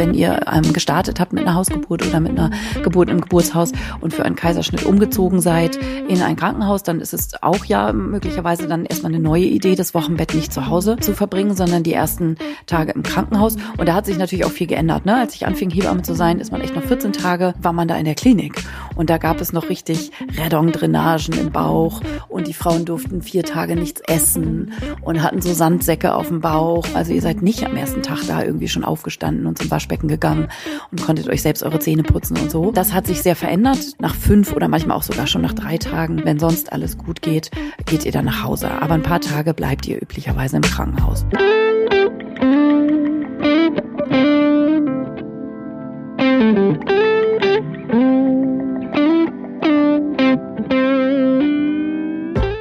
wenn ihr ähm, gestartet habt mit einer Hausgeburt oder mit einer Geburt im Geburtshaus und für einen Kaiserschnitt umgezogen seid in ein Krankenhaus, dann ist es auch ja möglicherweise dann erstmal eine neue Idee, das Wochenbett nicht zu Hause zu verbringen, sondern die ersten Tage im Krankenhaus. Und da hat sich natürlich auch viel geändert. Ne? Als ich anfing, Hebamme zu sein, ist man echt noch 14 Tage, war man da in der Klinik. Und da gab es noch richtig Redon-Drainagen im Bauch und die Frauen durften vier Tage nichts essen und hatten so Sandsäcke auf dem Bauch. Also ihr seid nicht am ersten Tag da irgendwie schon aufgestanden und zum Waschbecken gegangen und konntet euch selbst eure Zähne putzen und so. Das hat sich sehr verändert. Nach fünf oder manchmal auch sogar schon nach drei Tagen, wenn sonst alles gut geht, geht ihr dann nach Hause. Aber ein paar Tage bleibt ihr üblicherweise im Krankenhaus.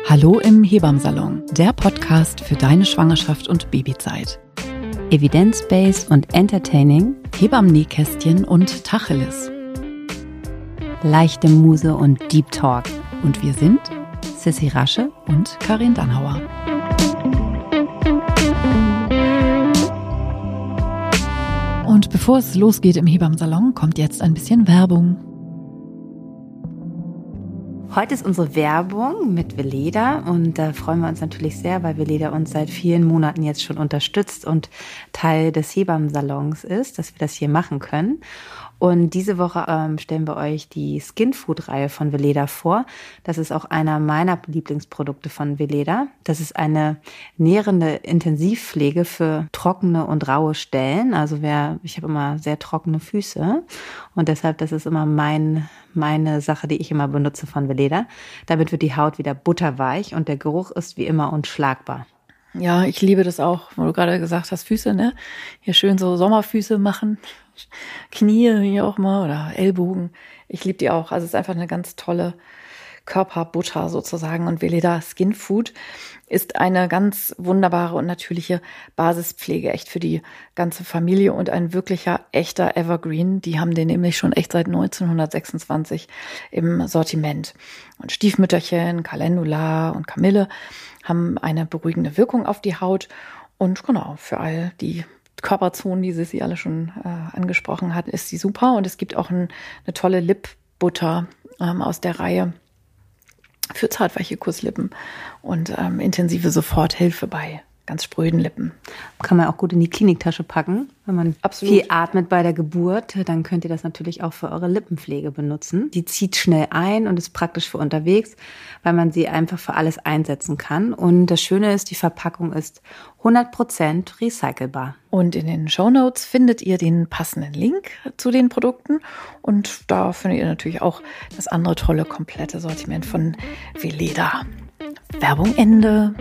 Hallo im Hebammsalon, der Podcast für deine Schwangerschaft und Babyzeit. Evidence-based und entertaining, Hebammen-Nähkästchen und Tacheles. leichte Muse und Deep Talk. Und wir sind Sissy Rasche und Karin Dannhauer. Und bevor es losgeht im Hebammsalon, kommt jetzt ein bisschen Werbung. Heute ist unsere Werbung mit Veleda und da freuen wir uns natürlich sehr, weil Veleda uns seit vielen Monaten jetzt schon unterstützt und Teil des Hebammensalons ist, dass wir das hier machen können. Und diese Woche ähm, stellen wir euch die Skin Food Reihe von Veleda vor. Das ist auch einer meiner Lieblingsprodukte von Veleda. Das ist eine nährende Intensivpflege für trockene und raue Stellen. Also wer, ich habe immer sehr trockene Füße und deshalb, das ist immer mein, meine Sache, die ich immer benutze von Veleda. Damit wird die Haut wieder butterweich und der Geruch ist wie immer unschlagbar. Ja, ich liebe das auch, wo du gerade gesagt hast, Füße, ne? Hier schön so Sommerfüße machen. Knie hier auch mal oder Ellbogen. Ich liebe die auch. Also es ist einfach eine ganz tolle Körperbutter sozusagen. Und Veleda Skin Food ist eine ganz wunderbare und natürliche Basispflege, echt für die ganze Familie und ein wirklicher echter Evergreen. Die haben den nämlich schon echt seit 1926 im Sortiment. Und Stiefmütterchen, Calendula und Kamille haben eine beruhigende Wirkung auf die Haut. Und genau, für all die Körperzonen, die sie alle schon äh, angesprochen hat, ist sie super. Und es gibt auch ein, eine tolle Lipbutter ähm, aus der Reihe für zartweiche Kusslippen und ähm, intensive Soforthilfe bei ganz spröden Lippen. Kann man auch gut in die Kliniktasche packen. Wenn man Absolut. viel atmet bei der Geburt, dann könnt ihr das natürlich auch für eure Lippenpflege benutzen. Die zieht schnell ein und ist praktisch für unterwegs, weil man sie einfach für alles einsetzen kann. Und das Schöne ist, die Verpackung ist 100% recycelbar. Und in den Show Notes findet ihr den passenden Link zu den Produkten. Und da findet ihr natürlich auch das andere tolle, komplette Sortiment von Veleda. Werbung Ende.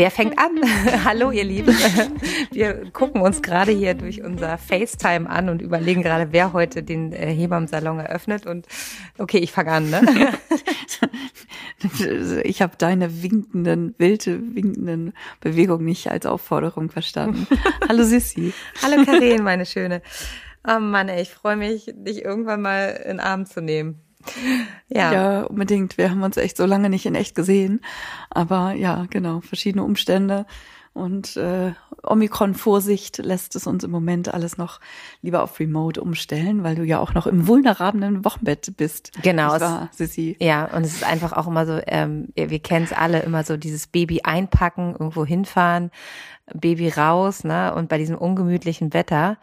Wer fängt an? Hallo, ihr Lieben. Wir gucken uns gerade hier durch unser FaceTime an und überlegen gerade, wer heute den äh, Hebammsalon eröffnet. Und okay, ich fange an. Ne? Ich habe deine winkenden, wilde, winkenden Bewegungen nicht als Aufforderung verstanden. Hallo Sissi. Hallo Karin, meine Schöne. Oh Mann, ey, ich freue mich, dich irgendwann mal in den Arm zu nehmen. Ja. ja, unbedingt. Wir haben uns echt so lange nicht in echt gesehen. Aber ja, genau, verschiedene Umstände und äh, Omikron-Vorsicht lässt es uns im Moment alles noch lieber auf Remote umstellen, weil du ja auch noch im vulnerablen Wochenbett bist. Genau. War, Sissi. Ja, und es ist einfach auch immer so, ähm, wir kennen es alle, immer so dieses Baby einpacken, irgendwo hinfahren, Baby raus, ne? Und bei diesem ungemütlichen Wetter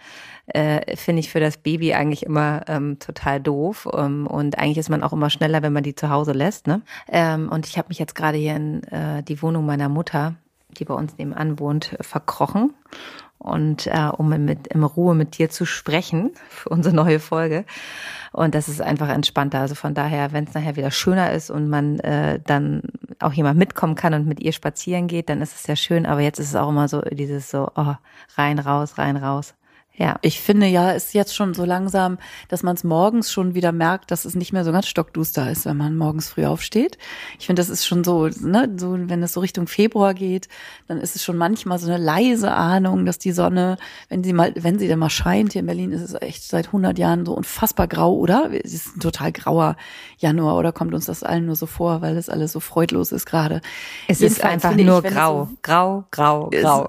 äh, finde ich für das Baby eigentlich immer ähm, total doof. Ähm, und eigentlich ist man auch immer schneller, wenn man die zu Hause lässt. Ne? Ähm, und ich habe mich jetzt gerade hier in äh, die Wohnung meiner Mutter die bei uns nebenan wohnt, verkrochen. Und äh, um mit, in Ruhe mit dir zu sprechen für unsere neue Folge. Und das ist einfach entspannter. Also von daher, wenn es nachher wieder schöner ist und man äh, dann auch jemand mitkommen kann und mit ihr spazieren geht, dann ist es ja schön. Aber jetzt ist es auch immer so dieses so, oh, rein, raus, rein, raus. Ja. Ich finde ja, ist jetzt schon so langsam, dass man es morgens schon wieder merkt, dass es nicht mehr so ganz stockduster ist, wenn man morgens früh aufsteht. Ich finde, das ist schon so, ne, so, wenn es so Richtung Februar geht, dann ist es schon manchmal so eine leise Ahnung, dass die Sonne, wenn sie mal, wenn sie denn mal scheint, hier in Berlin ist es echt seit 100 Jahren so unfassbar grau, oder? Es ist ein total grauer Januar, oder kommt uns das allen nur so vor, weil es alles so freudlos ist gerade? Es ist einfach nur grau, so, grau, grau, grau.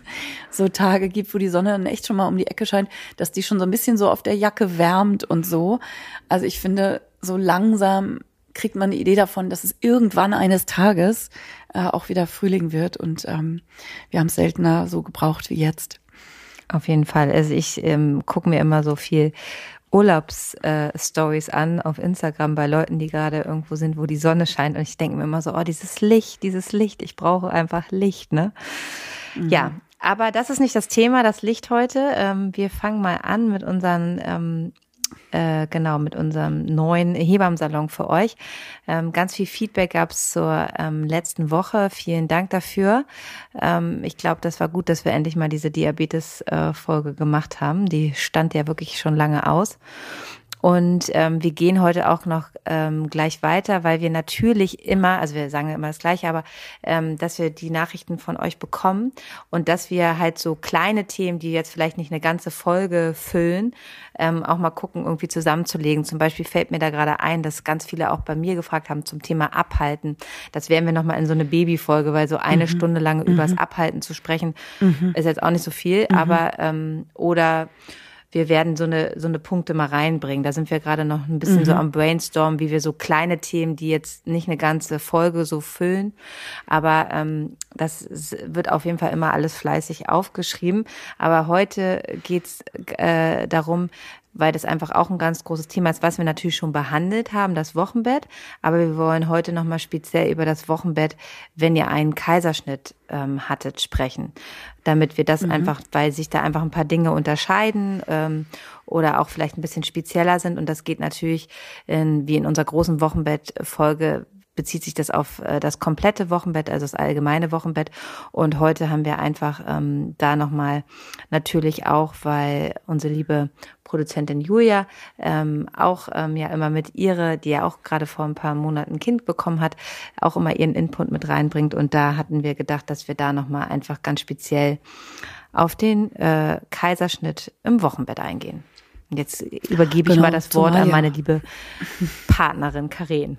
so Tage gibt, wo die Sonne dann echt schon mal um die Ecke scheint, dass die schon so ein bisschen so auf der Jacke wärmt und so. Also ich finde, so langsam kriegt man eine Idee davon, dass es irgendwann eines Tages äh, auch wieder Frühling wird und ähm, wir haben es seltener so gebraucht wie jetzt. Auf jeden Fall. Also ich ähm, gucke mir immer so viel Urlaubsstories äh, an auf Instagram bei Leuten, die gerade irgendwo sind, wo die Sonne scheint. Und ich denke mir immer so, oh, dieses Licht, dieses Licht, ich brauche einfach Licht, ne? Mhm. Ja, aber das ist nicht das Thema, das Licht heute. Ähm, wir fangen mal an mit unseren ähm, äh, genau mit unserem neuen Hebammsalon für euch. Ähm, ganz viel Feedback gab es zur ähm, letzten Woche. Vielen Dank dafür. Ähm, ich glaube, das war gut, dass wir endlich mal diese Diabetes-Folge äh, gemacht haben. Die stand ja wirklich schon lange aus. Und ähm, wir gehen heute auch noch ähm, gleich weiter, weil wir natürlich immer, also wir sagen immer das Gleiche, aber ähm, dass wir die Nachrichten von euch bekommen und dass wir halt so kleine Themen, die jetzt vielleicht nicht eine ganze Folge füllen, ähm, auch mal gucken, irgendwie zusammenzulegen. Zum Beispiel fällt mir da gerade ein, dass ganz viele auch bei mir gefragt haben zum Thema Abhalten. Das werden wir nochmal in so eine Babyfolge, weil so eine mhm. Stunde lang mhm. übers Abhalten zu sprechen, mhm. ist jetzt auch nicht so viel, mhm. aber ähm, oder wir werden so eine, so eine Punkte mal reinbringen. Da sind wir gerade noch ein bisschen mhm. so am Brainstorm, wie wir so kleine Themen, die jetzt nicht eine ganze Folge so füllen. Aber ähm, das wird auf jeden Fall immer alles fleißig aufgeschrieben. Aber heute geht's äh, darum, weil das einfach auch ein ganz großes Thema ist, was wir natürlich schon behandelt haben, das Wochenbett. Aber wir wollen heute nochmal speziell über das Wochenbett, wenn ihr einen Kaiserschnitt ähm, hattet, sprechen. Damit wir das mhm. einfach, weil sich da einfach ein paar Dinge unterscheiden ähm, oder auch vielleicht ein bisschen spezieller sind. Und das geht natürlich in, wie in unserer großen Wochenbett-Folge bezieht sich das auf äh, das komplette Wochenbett, also das allgemeine Wochenbett. Und heute haben wir einfach ähm, da nochmal natürlich auch, weil unsere liebe Produzentin Julia ähm, auch ähm, ja immer mit ihre, die ja auch gerade vor ein paar Monaten ein Kind bekommen hat, auch immer ihren Input mit reinbringt. Und da hatten wir gedacht, dass wir da nochmal einfach ganz speziell auf den äh, Kaiserschnitt im Wochenbett eingehen. Und jetzt übergebe genau, ich mal das Wort an meine liebe Partnerin Karen.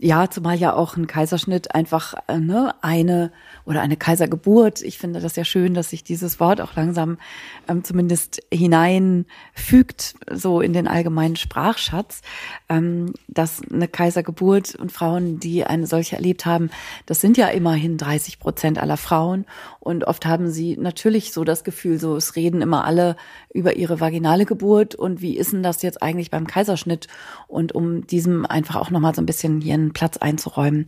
Ja, zumal ja auch ein Kaiserschnitt einfach äh, ne, eine oder eine Kaisergeburt. Ich finde das ja schön, dass sich dieses Wort auch langsam ähm, zumindest hineinfügt, so in den allgemeinen Sprachschatz, ähm, dass eine Kaisergeburt und Frauen, die eine solche erlebt haben, das sind ja immerhin 30 Prozent aller Frauen. Und oft haben sie natürlich so das Gefühl, so es reden immer alle über ihre vaginale Geburt und wie ist denn das jetzt eigentlich beim Kaiserschnitt? Und um diesem einfach auch nochmal so ein bisschen hier einen Platz einzuräumen,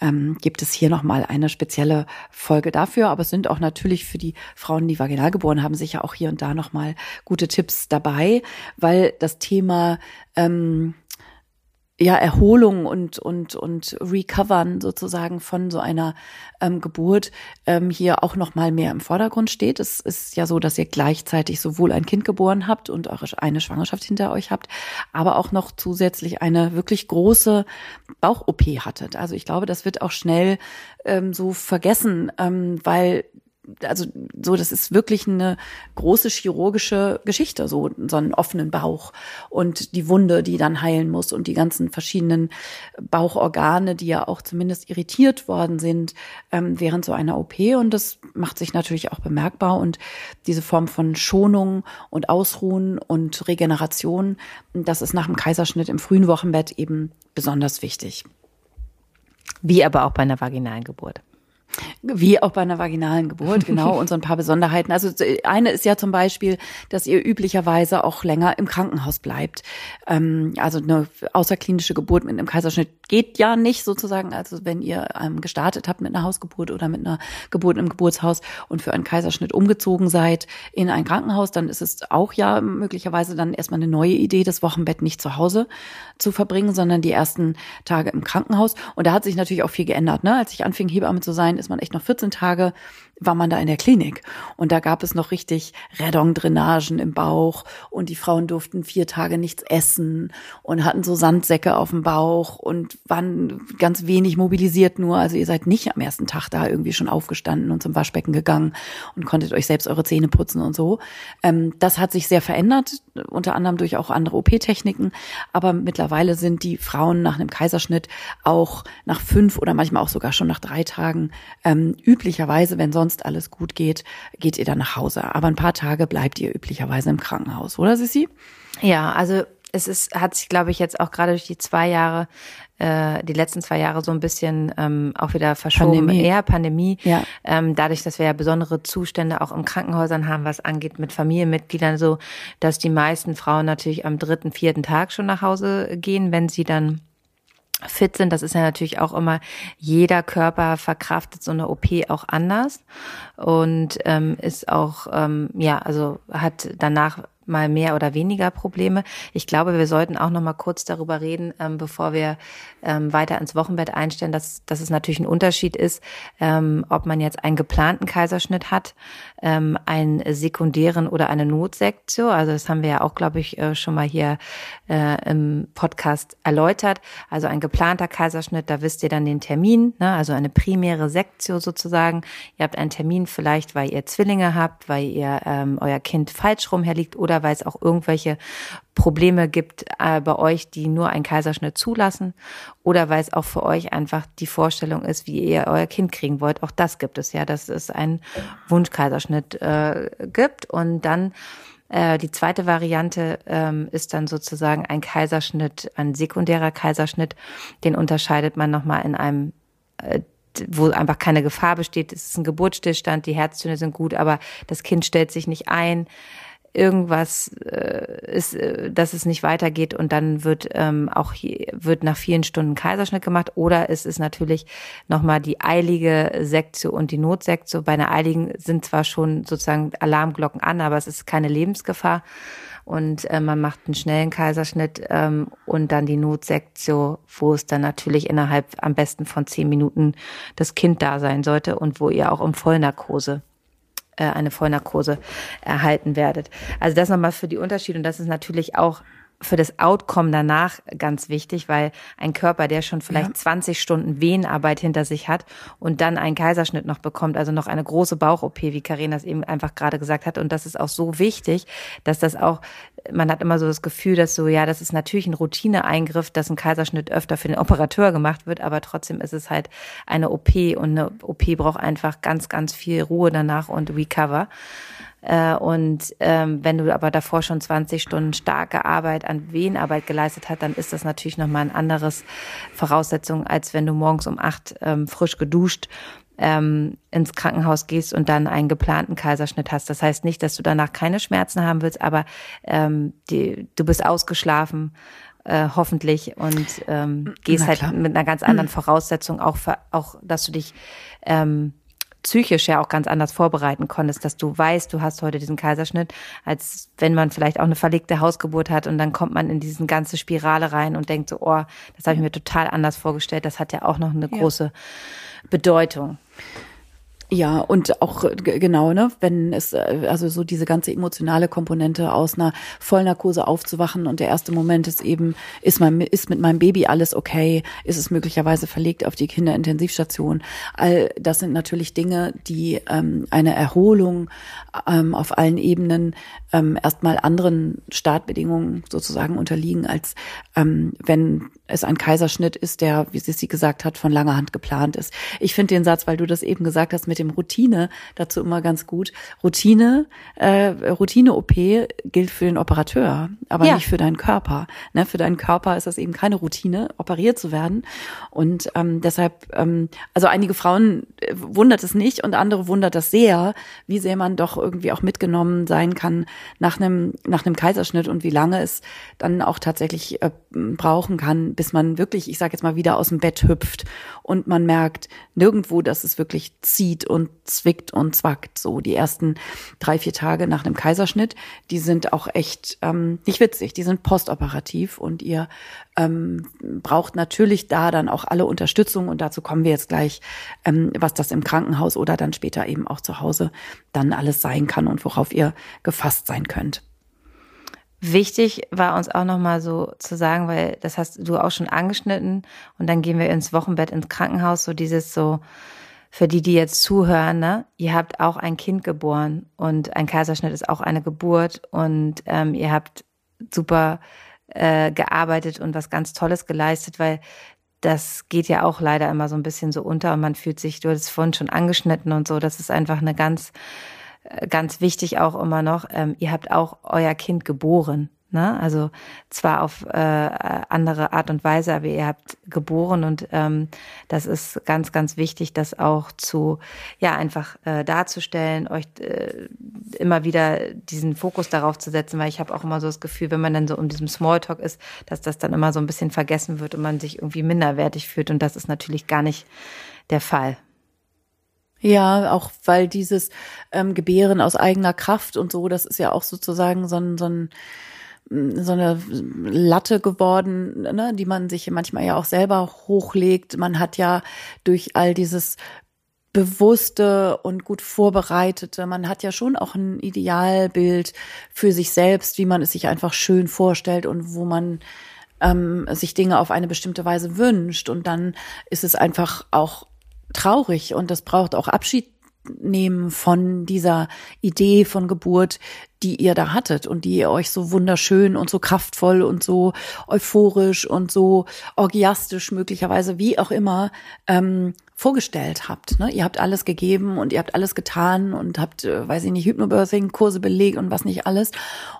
ähm, gibt es hier nochmal eine spezielle Folge dafür. Aber es sind auch natürlich für die Frauen, die vaginal geboren haben, sicher auch hier und da nochmal gute Tipps dabei, weil das Thema ähm, ja, Erholung und, und, und Recovern sozusagen von so einer ähm, Geburt ähm, hier auch noch mal mehr im Vordergrund steht. Es ist ja so, dass ihr gleichzeitig sowohl ein Kind geboren habt und eure eine Schwangerschaft hinter euch habt, aber auch noch zusätzlich eine wirklich große Bauch-OP hattet. Also ich glaube, das wird auch schnell ähm, so vergessen, ähm, weil also so, das ist wirklich eine große chirurgische Geschichte, so, so einen offenen Bauch und die Wunde, die dann heilen muss und die ganzen verschiedenen Bauchorgane, die ja auch zumindest irritiert worden sind ähm, während so einer OP und das macht sich natürlich auch bemerkbar und diese Form von Schonung und Ausruhen und Regeneration, das ist nach dem Kaiserschnitt im frühen Wochenbett eben besonders wichtig. Wie aber auch bei einer vaginalen Geburt. Wie auch bei einer vaginalen Geburt, genau, und so ein paar Besonderheiten. Also eine ist ja zum Beispiel, dass ihr üblicherweise auch länger im Krankenhaus bleibt. Ähm, also eine außerklinische Geburt mit einem Kaiserschnitt geht ja nicht sozusagen. Also wenn ihr ähm, gestartet habt mit einer Hausgeburt oder mit einer Geburt im Geburtshaus und für einen Kaiserschnitt umgezogen seid in ein Krankenhaus, dann ist es auch ja möglicherweise dann erstmal eine neue Idee, das Wochenbett nicht zu Hause zu verbringen, sondern die ersten Tage im Krankenhaus. Und da hat sich natürlich auch viel geändert. Ne? Als ich anfing, Hebamme zu sein, ist man echt noch 14 Tage war man da in der Klinik und da gab es noch richtig Redong-Drainagen im Bauch und die Frauen durften vier Tage nichts essen und hatten so Sandsäcke auf dem Bauch und waren ganz wenig mobilisiert nur. Also ihr seid nicht am ersten Tag da irgendwie schon aufgestanden und zum Waschbecken gegangen und konntet euch selbst eure Zähne putzen und so. Ähm, das hat sich sehr verändert, unter anderem durch auch andere OP-Techniken. Aber mittlerweile sind die Frauen nach einem Kaiserschnitt auch nach fünf oder manchmal auch sogar schon nach drei Tagen ähm, üblicherweise, wenn sonst sonst alles gut geht, geht ihr dann nach Hause. Aber ein paar Tage bleibt ihr üblicherweise im Krankenhaus, oder Sissi? Ja, also es ist, hat sich, glaube ich, jetzt auch gerade durch die zwei Jahre, äh, die letzten zwei Jahre so ein bisschen ähm, auch wieder verschoben. Pandemie. Eher Pandemie. Ja. Ähm, dadurch, dass wir ja besondere Zustände auch in Krankenhäusern haben, was angeht mit Familienmitgliedern, so, dass die meisten Frauen natürlich am dritten, vierten Tag schon nach Hause gehen, wenn sie dann fit sind. Das ist ja natürlich auch immer, jeder Körper verkraftet so eine OP auch anders und ähm, ist auch, ähm, ja, also hat danach mal mehr oder weniger Probleme. Ich glaube, wir sollten auch noch mal kurz darüber reden, ähm, bevor wir ähm, weiter ins Wochenbett einstellen, dass, dass es natürlich ein Unterschied ist, ähm, ob man jetzt einen geplanten Kaiserschnitt hat, ähm, einen sekundären oder eine Notsektion. Also das haben wir ja auch, glaube ich, äh, schon mal hier äh, im Podcast erläutert. Also ein geplanter Kaiserschnitt, da wisst ihr dann den Termin, ne? also eine primäre Sektio sozusagen. Ihr habt einen Termin vielleicht, weil ihr Zwillinge habt, weil ihr ähm, euer Kind falsch rumherliegt oder oder weil es auch irgendwelche Probleme gibt äh, bei euch, die nur einen Kaiserschnitt zulassen oder weil es auch für euch einfach die Vorstellung ist, wie ihr euer Kind kriegen wollt. Auch das gibt es ja, dass es einen Wunschkaiserschnitt äh, gibt und dann äh, die zweite Variante ähm, ist dann sozusagen ein Kaiserschnitt, ein sekundärer Kaiserschnitt. Den unterscheidet man nochmal in einem äh, wo einfach keine Gefahr besteht. Es ist ein Geburtsstillstand, die Herztöne sind gut, aber das Kind stellt sich nicht ein irgendwas äh, ist, äh, dass es nicht weitergeht und dann wird ähm, auch hier, wird nach vielen Stunden Kaiserschnitt gemacht oder es ist natürlich nochmal die eilige Sektio und die Notsektio. Bei einer eiligen sind zwar schon sozusagen Alarmglocken an, aber es ist keine Lebensgefahr und äh, man macht einen schnellen Kaiserschnitt ähm, und dann die Notsektio, wo es dann natürlich innerhalb am besten von zehn Minuten das Kind da sein sollte und wo ihr auch im Vollnarkose eine Vollnarkose erhalten werdet. Also das nochmal für die Unterschiede und das ist natürlich auch für das Outcome danach ganz wichtig, weil ein Körper, der schon vielleicht ja. 20 Stunden Wehenarbeit hinter sich hat und dann einen Kaiserschnitt noch bekommt, also noch eine große Bauch-OP, wie Karin das eben einfach gerade gesagt hat. Und das ist auch so wichtig, dass das auch, man hat immer so das Gefühl, dass so, ja, das ist natürlich ein Routineeingriff, dass ein Kaiserschnitt öfter für den Operateur gemacht wird, aber trotzdem ist es halt eine OP und eine OP braucht einfach ganz, ganz viel Ruhe danach und Recover. Äh, und ähm, wenn du aber davor schon 20 Stunden starke Arbeit an Wehenarbeit geleistet hast, dann ist das natürlich nochmal ein anderes Voraussetzung, als wenn du morgens um acht ähm, frisch geduscht ähm, ins Krankenhaus gehst und dann einen geplanten Kaiserschnitt hast. Das heißt nicht, dass du danach keine Schmerzen haben willst, aber ähm, die, du bist ausgeschlafen, äh, hoffentlich, und ähm, gehst halt mit einer ganz anderen Voraussetzung auch, für, auch dass du dich ähm, psychisch ja auch ganz anders vorbereiten konntest, dass du weißt, du hast heute diesen Kaiserschnitt, als wenn man vielleicht auch eine verlegte Hausgeburt hat und dann kommt man in diesen ganze Spirale rein und denkt so, oh, das habe ich mir total anders vorgestellt. Das hat ja auch noch eine ja. große Bedeutung. Ja, und auch genau, ne, wenn es, äh, also so diese ganze emotionale Komponente aus einer Vollnarkose aufzuwachen und der erste Moment ist eben, ist mein, ist mit meinem Baby alles okay, ist es möglicherweise verlegt auf die Kinderintensivstation. All das sind natürlich Dinge, die ähm, eine Erholung ähm, auf allen Ebenen ähm, erstmal anderen Startbedingungen sozusagen unterliegen, als ähm, wenn es ein Kaiserschnitt ist, der, wie sie gesagt hat, von langer Hand geplant ist. Ich finde den Satz, weil du das eben gesagt hast mit dem Routine, dazu immer ganz gut. Routine, äh, Routine-OP gilt für den Operateur, aber ja. nicht für deinen Körper. Ne? Für deinen Körper ist das eben keine Routine, operiert zu werden. Und ähm, deshalb, ähm, also einige Frauen äh, wundert es nicht und andere wundert das sehr, wie sehr man doch irgendwie auch mitgenommen sein kann nach einem nach einem Kaiserschnitt und wie lange es dann auch tatsächlich äh, brauchen kann, bis man wirklich, ich sage jetzt mal, wieder aus dem Bett hüpft und man merkt nirgendwo, dass es wirklich zieht und zwickt und zwackt. So die ersten drei, vier Tage nach einem Kaiserschnitt, die sind auch echt ähm, nicht witzig, die sind postoperativ und ihr ähm, braucht natürlich da dann auch alle Unterstützung und dazu kommen wir jetzt gleich, ähm, was das im Krankenhaus oder dann später eben auch zu Hause dann alles sein kann und worauf ihr gefasst sein könnt. Wichtig war uns auch nochmal so zu sagen, weil das hast du auch schon angeschnitten. Und dann gehen wir ins Wochenbett ins Krankenhaus, so dieses so, für die, die jetzt zuhören, ne, ihr habt auch ein Kind geboren. Und ein Kaiserschnitt ist auch eine Geburt. Und ähm, ihr habt super äh, gearbeitet und was ganz Tolles geleistet, weil das geht ja auch leider immer so ein bisschen so unter. Und man fühlt sich, du hast es vorhin schon angeschnitten und so, das ist einfach eine ganz, ganz wichtig auch immer noch, ähm, ihr habt auch euer Kind geboren. Ne? Also zwar auf äh, andere Art und Weise, aber ihr habt geboren und ähm, das ist ganz, ganz wichtig, das auch zu, ja, einfach äh, darzustellen, euch äh, immer wieder diesen Fokus darauf zu setzen, weil ich habe auch immer so das Gefühl, wenn man dann so um diesem Smalltalk ist, dass das dann immer so ein bisschen vergessen wird und man sich irgendwie minderwertig fühlt und das ist natürlich gar nicht der Fall. Ja, auch weil dieses ähm, Gebären aus eigener Kraft und so, das ist ja auch sozusagen so ein, so ein so eine Latte geworden, ne, die man sich manchmal ja auch selber hochlegt. Man hat ja durch all dieses bewusste und gut vorbereitete, man hat ja schon auch ein Idealbild für sich selbst, wie man es sich einfach schön vorstellt und wo man ähm, sich Dinge auf eine bestimmte Weise wünscht. Und dann ist es einfach auch traurig und das braucht auch Abschied nehmen von dieser Idee von Geburt, die ihr da hattet und die ihr euch so wunderschön und so kraftvoll und so euphorisch und so orgiastisch möglicherweise, wie auch immer, ähm, vorgestellt habt. Ne? Ihr habt alles gegeben und ihr habt alles getan und habt, äh, weiß ich nicht, Hypnobirthing-Kurse belegt und was nicht alles.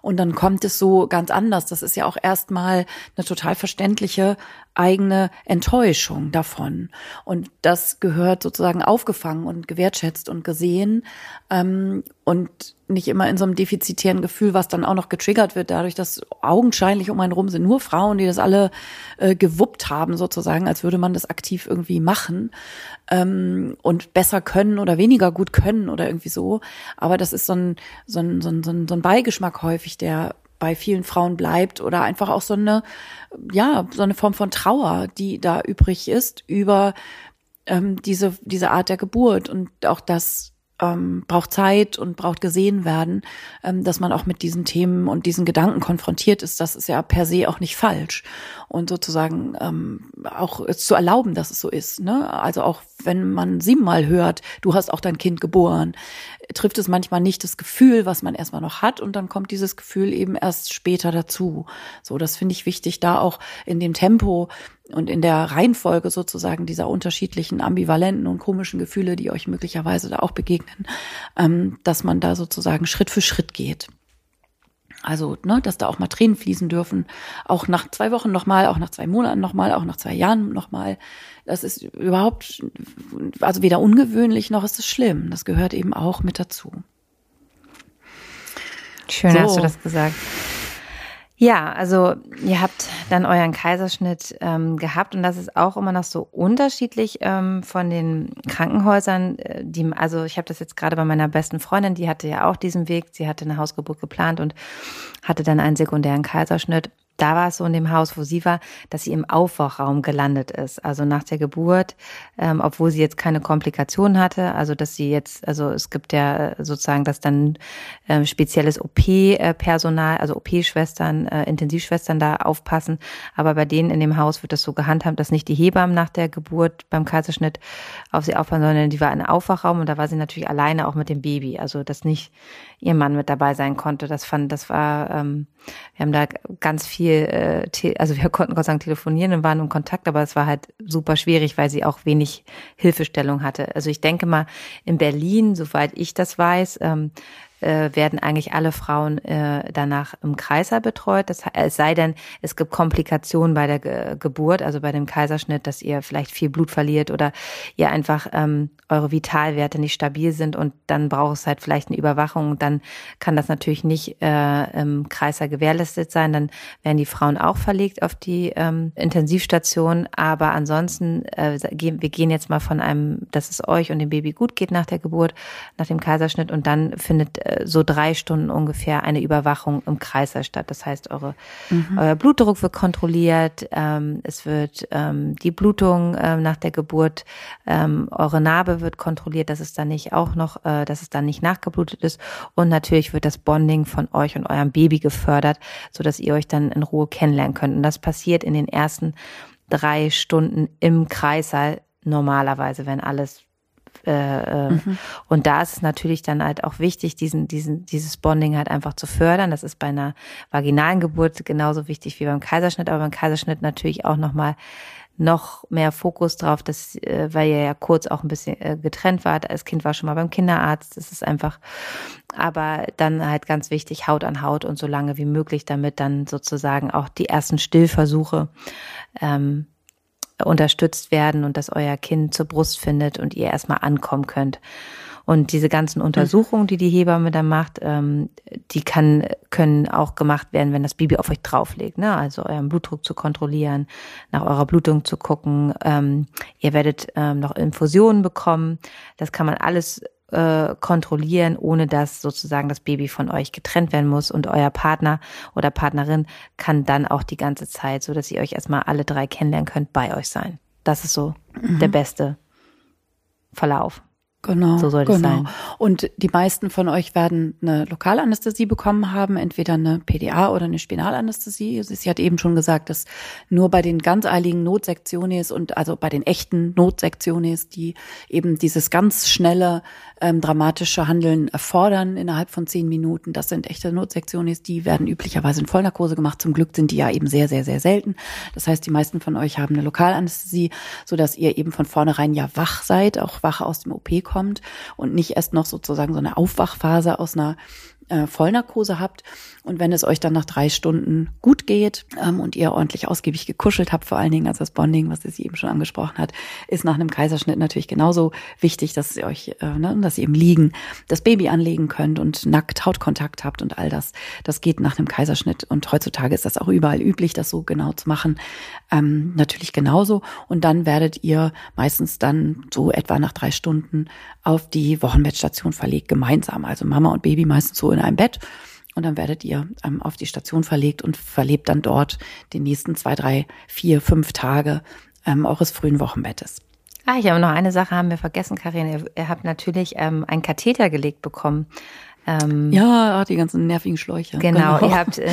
Und dann kommt es so ganz anders. Das ist ja auch erstmal eine total verständliche eigene Enttäuschung davon. Und das gehört sozusagen aufgefangen und gewertschätzt und gesehen. Ähm, und nicht immer in so einem defizitären Gefühl, was dann auch noch getriggert wird, dadurch, dass augenscheinlich um einen rum sind nur Frauen, die das alle äh, gewuppt haben, sozusagen, als würde man das aktiv irgendwie machen ähm, und besser können oder weniger gut können oder irgendwie so. Aber das ist so ein, so ein, so ein, so ein Beigeschmack häufig, der bei vielen Frauen bleibt oder einfach auch so eine, ja, so eine Form von Trauer, die da übrig ist über ähm, diese, diese Art der Geburt und auch das ähm, braucht Zeit und braucht gesehen werden, ähm, dass man auch mit diesen Themen und diesen Gedanken konfrontiert ist. Das ist ja per se auch nicht falsch. Und sozusagen ähm, auch zu erlauben, dass es so ist. Ne? Also auch wenn man siebenmal hört, du hast auch dein Kind geboren, trifft es manchmal nicht das Gefühl, was man erstmal noch hat und dann kommt dieses Gefühl eben erst später dazu. So, das finde ich wichtig, da auch in dem Tempo und in der Reihenfolge sozusagen dieser unterschiedlichen ambivalenten und komischen Gefühle, die euch möglicherweise da auch begegnen, ähm, dass man da sozusagen Schritt für Schritt geht. Also, ne, dass da auch mal Tränen fließen dürfen, auch nach zwei Wochen nochmal, auch nach zwei Monaten nochmal, auch nach zwei Jahren nochmal. Das ist überhaupt, also weder ungewöhnlich noch ist es schlimm. Das gehört eben auch mit dazu. Schön so. hast du das gesagt. Ja, also ihr habt dann euren Kaiserschnitt ähm, gehabt und das ist auch immer noch so unterschiedlich ähm, von den Krankenhäusern. Äh, die, also ich habe das jetzt gerade bei meiner besten Freundin, die hatte ja auch diesen Weg. Sie hatte eine Hausgeburt geplant und hatte dann einen sekundären Kaiserschnitt da war es so in dem Haus, wo sie war, dass sie im Aufwachraum gelandet ist. Also nach der Geburt, ähm, obwohl sie jetzt keine Komplikationen hatte. Also dass sie jetzt, also es gibt ja äh, sozusagen, dass dann ähm, spezielles OP-Personal, also OP-Schwestern, äh, Intensivschwestern da aufpassen. Aber bei denen in dem Haus wird das so gehandhabt, dass nicht die Hebammen nach der Geburt beim Kaiserschnitt auf sie aufpassen, sondern die war in Aufwachraum und da war sie natürlich alleine auch mit dem Baby. Also dass nicht ihr Mann mit dabei sein konnte. Das fand, das war, ähm, wir haben da ganz viel, äh, also wir konnten Gott sei Dank telefonieren und waren im Kontakt, aber es war halt super schwierig, weil sie auch wenig Hilfestellung hatte. Also ich denke mal, in Berlin, soweit ich das weiß, ähm, äh, werden eigentlich alle Frauen äh, danach im Kreiser betreut. Das, es sei denn, es gibt Komplikationen bei der Ge Geburt, also bei dem Kaiserschnitt, dass ihr vielleicht viel Blut verliert oder ihr einfach ähm, eure Vitalwerte nicht stabil sind und dann braucht es halt vielleicht eine Überwachung. Dann kann das natürlich nicht äh, im Kreiser gewährleistet sein. Dann werden die Frauen auch verlegt auf die ähm, Intensivstation. Aber ansonsten, äh, wir gehen jetzt mal von einem, dass es euch und dem Baby gut geht nach der Geburt, nach dem Kaiserschnitt und dann findet äh, so drei Stunden ungefähr eine Überwachung im Kreiser statt. Das heißt, eure, mhm. euer Blutdruck wird kontrolliert, ähm, es wird ähm, die Blutung ähm, nach der Geburt, ähm, eure Narbe wird kontrolliert, dass es dann nicht auch noch, äh, dass es dann nicht nachgeblutet ist. Und natürlich wird das Bonding von euch und eurem Baby gefördert, so dass ihr euch dann in Ruhe kennenlernen könnt. Und das passiert in den ersten drei Stunden im Kreissaal normalerweise, wenn alles äh, ähm, mhm. Und da ist es natürlich dann halt auch wichtig, diesen, diesen, dieses Bonding halt einfach zu fördern. Das ist bei einer vaginalen Geburt genauso wichtig wie beim Kaiserschnitt, aber beim Kaiserschnitt natürlich auch nochmal noch mehr Fokus drauf, dass, äh, weil ihr ja kurz auch ein bisschen äh, getrennt wart. Das Kind war schon mal beim Kinderarzt. Das ist einfach, aber dann halt ganz wichtig, Haut an Haut und so lange wie möglich, damit dann sozusagen auch die ersten Stillversuche ähm, unterstützt werden und dass euer Kind zur Brust findet und ihr erstmal ankommen könnt. Und diese ganzen mhm. Untersuchungen, die die Hebamme dann macht, ähm, die kann, können auch gemacht werden, wenn das Baby auf euch drauflegt. Ne? Also euren Blutdruck zu kontrollieren, nach eurer Blutung zu gucken. Ähm, ihr werdet ähm, noch Infusionen bekommen. Das kann man alles äh, kontrollieren, ohne dass sozusagen das Baby von euch getrennt werden muss. Und euer Partner oder Partnerin kann dann auch die ganze Zeit, so dass ihr euch erstmal alle drei kennenlernen könnt, bei euch sein. Das ist so mhm. der beste Verlauf. Genau. So soll genau. es sein. Und die meisten von euch werden eine Lokalanästhesie bekommen haben, entweder eine PDA oder eine Spinalanästhesie. Sie hat eben schon gesagt, dass nur bei den ganz eiligen Notsektiones und also bei den echten Notsektiones, die eben dieses ganz schnelle, ähm, dramatische Handeln erfordern innerhalb von zehn Minuten, das sind echte Notsektiones, die werden üblicherweise in Vollnarkose gemacht. Zum Glück sind die ja eben sehr, sehr, sehr selten. Das heißt, die meisten von euch haben eine Lokalanästhesie, so dass ihr eben von vornherein ja wach seid, auch wach aus dem OP kommt und nicht erst noch sozusagen so eine Aufwachphase aus einer äh, Vollnarkose habt. Und wenn es euch dann nach drei Stunden gut geht ähm, und ihr ordentlich ausgiebig gekuschelt habt, vor allen Dingen, also das Bonding, was sie eben schon angesprochen hat, ist nach einem Kaiserschnitt natürlich genauso wichtig, dass ihr euch, äh, ne, dass ihr im Liegen das Baby anlegen könnt und nackt Hautkontakt habt und all das. Das geht nach einem Kaiserschnitt. Und heutzutage ist das auch überall üblich, das so genau zu machen. Ähm, natürlich genauso. Und dann werdet ihr meistens dann so etwa nach drei Stunden auf die Wochenbettstation verlegt, gemeinsam. Also Mama und Baby meistens so in einem Bett. Und dann werdet ihr ähm, auf die Station verlegt und verlebt dann dort die nächsten zwei, drei, vier, fünf Tage ähm, eures frühen Wochenbettes. Ah, ich habe noch eine Sache haben wir vergessen, Karin. Ihr, ihr habt natürlich ähm, einen Katheter gelegt bekommen. Ähm, ja, die ganzen nervigen Schläuche. Genau, genau. ihr habt, äh,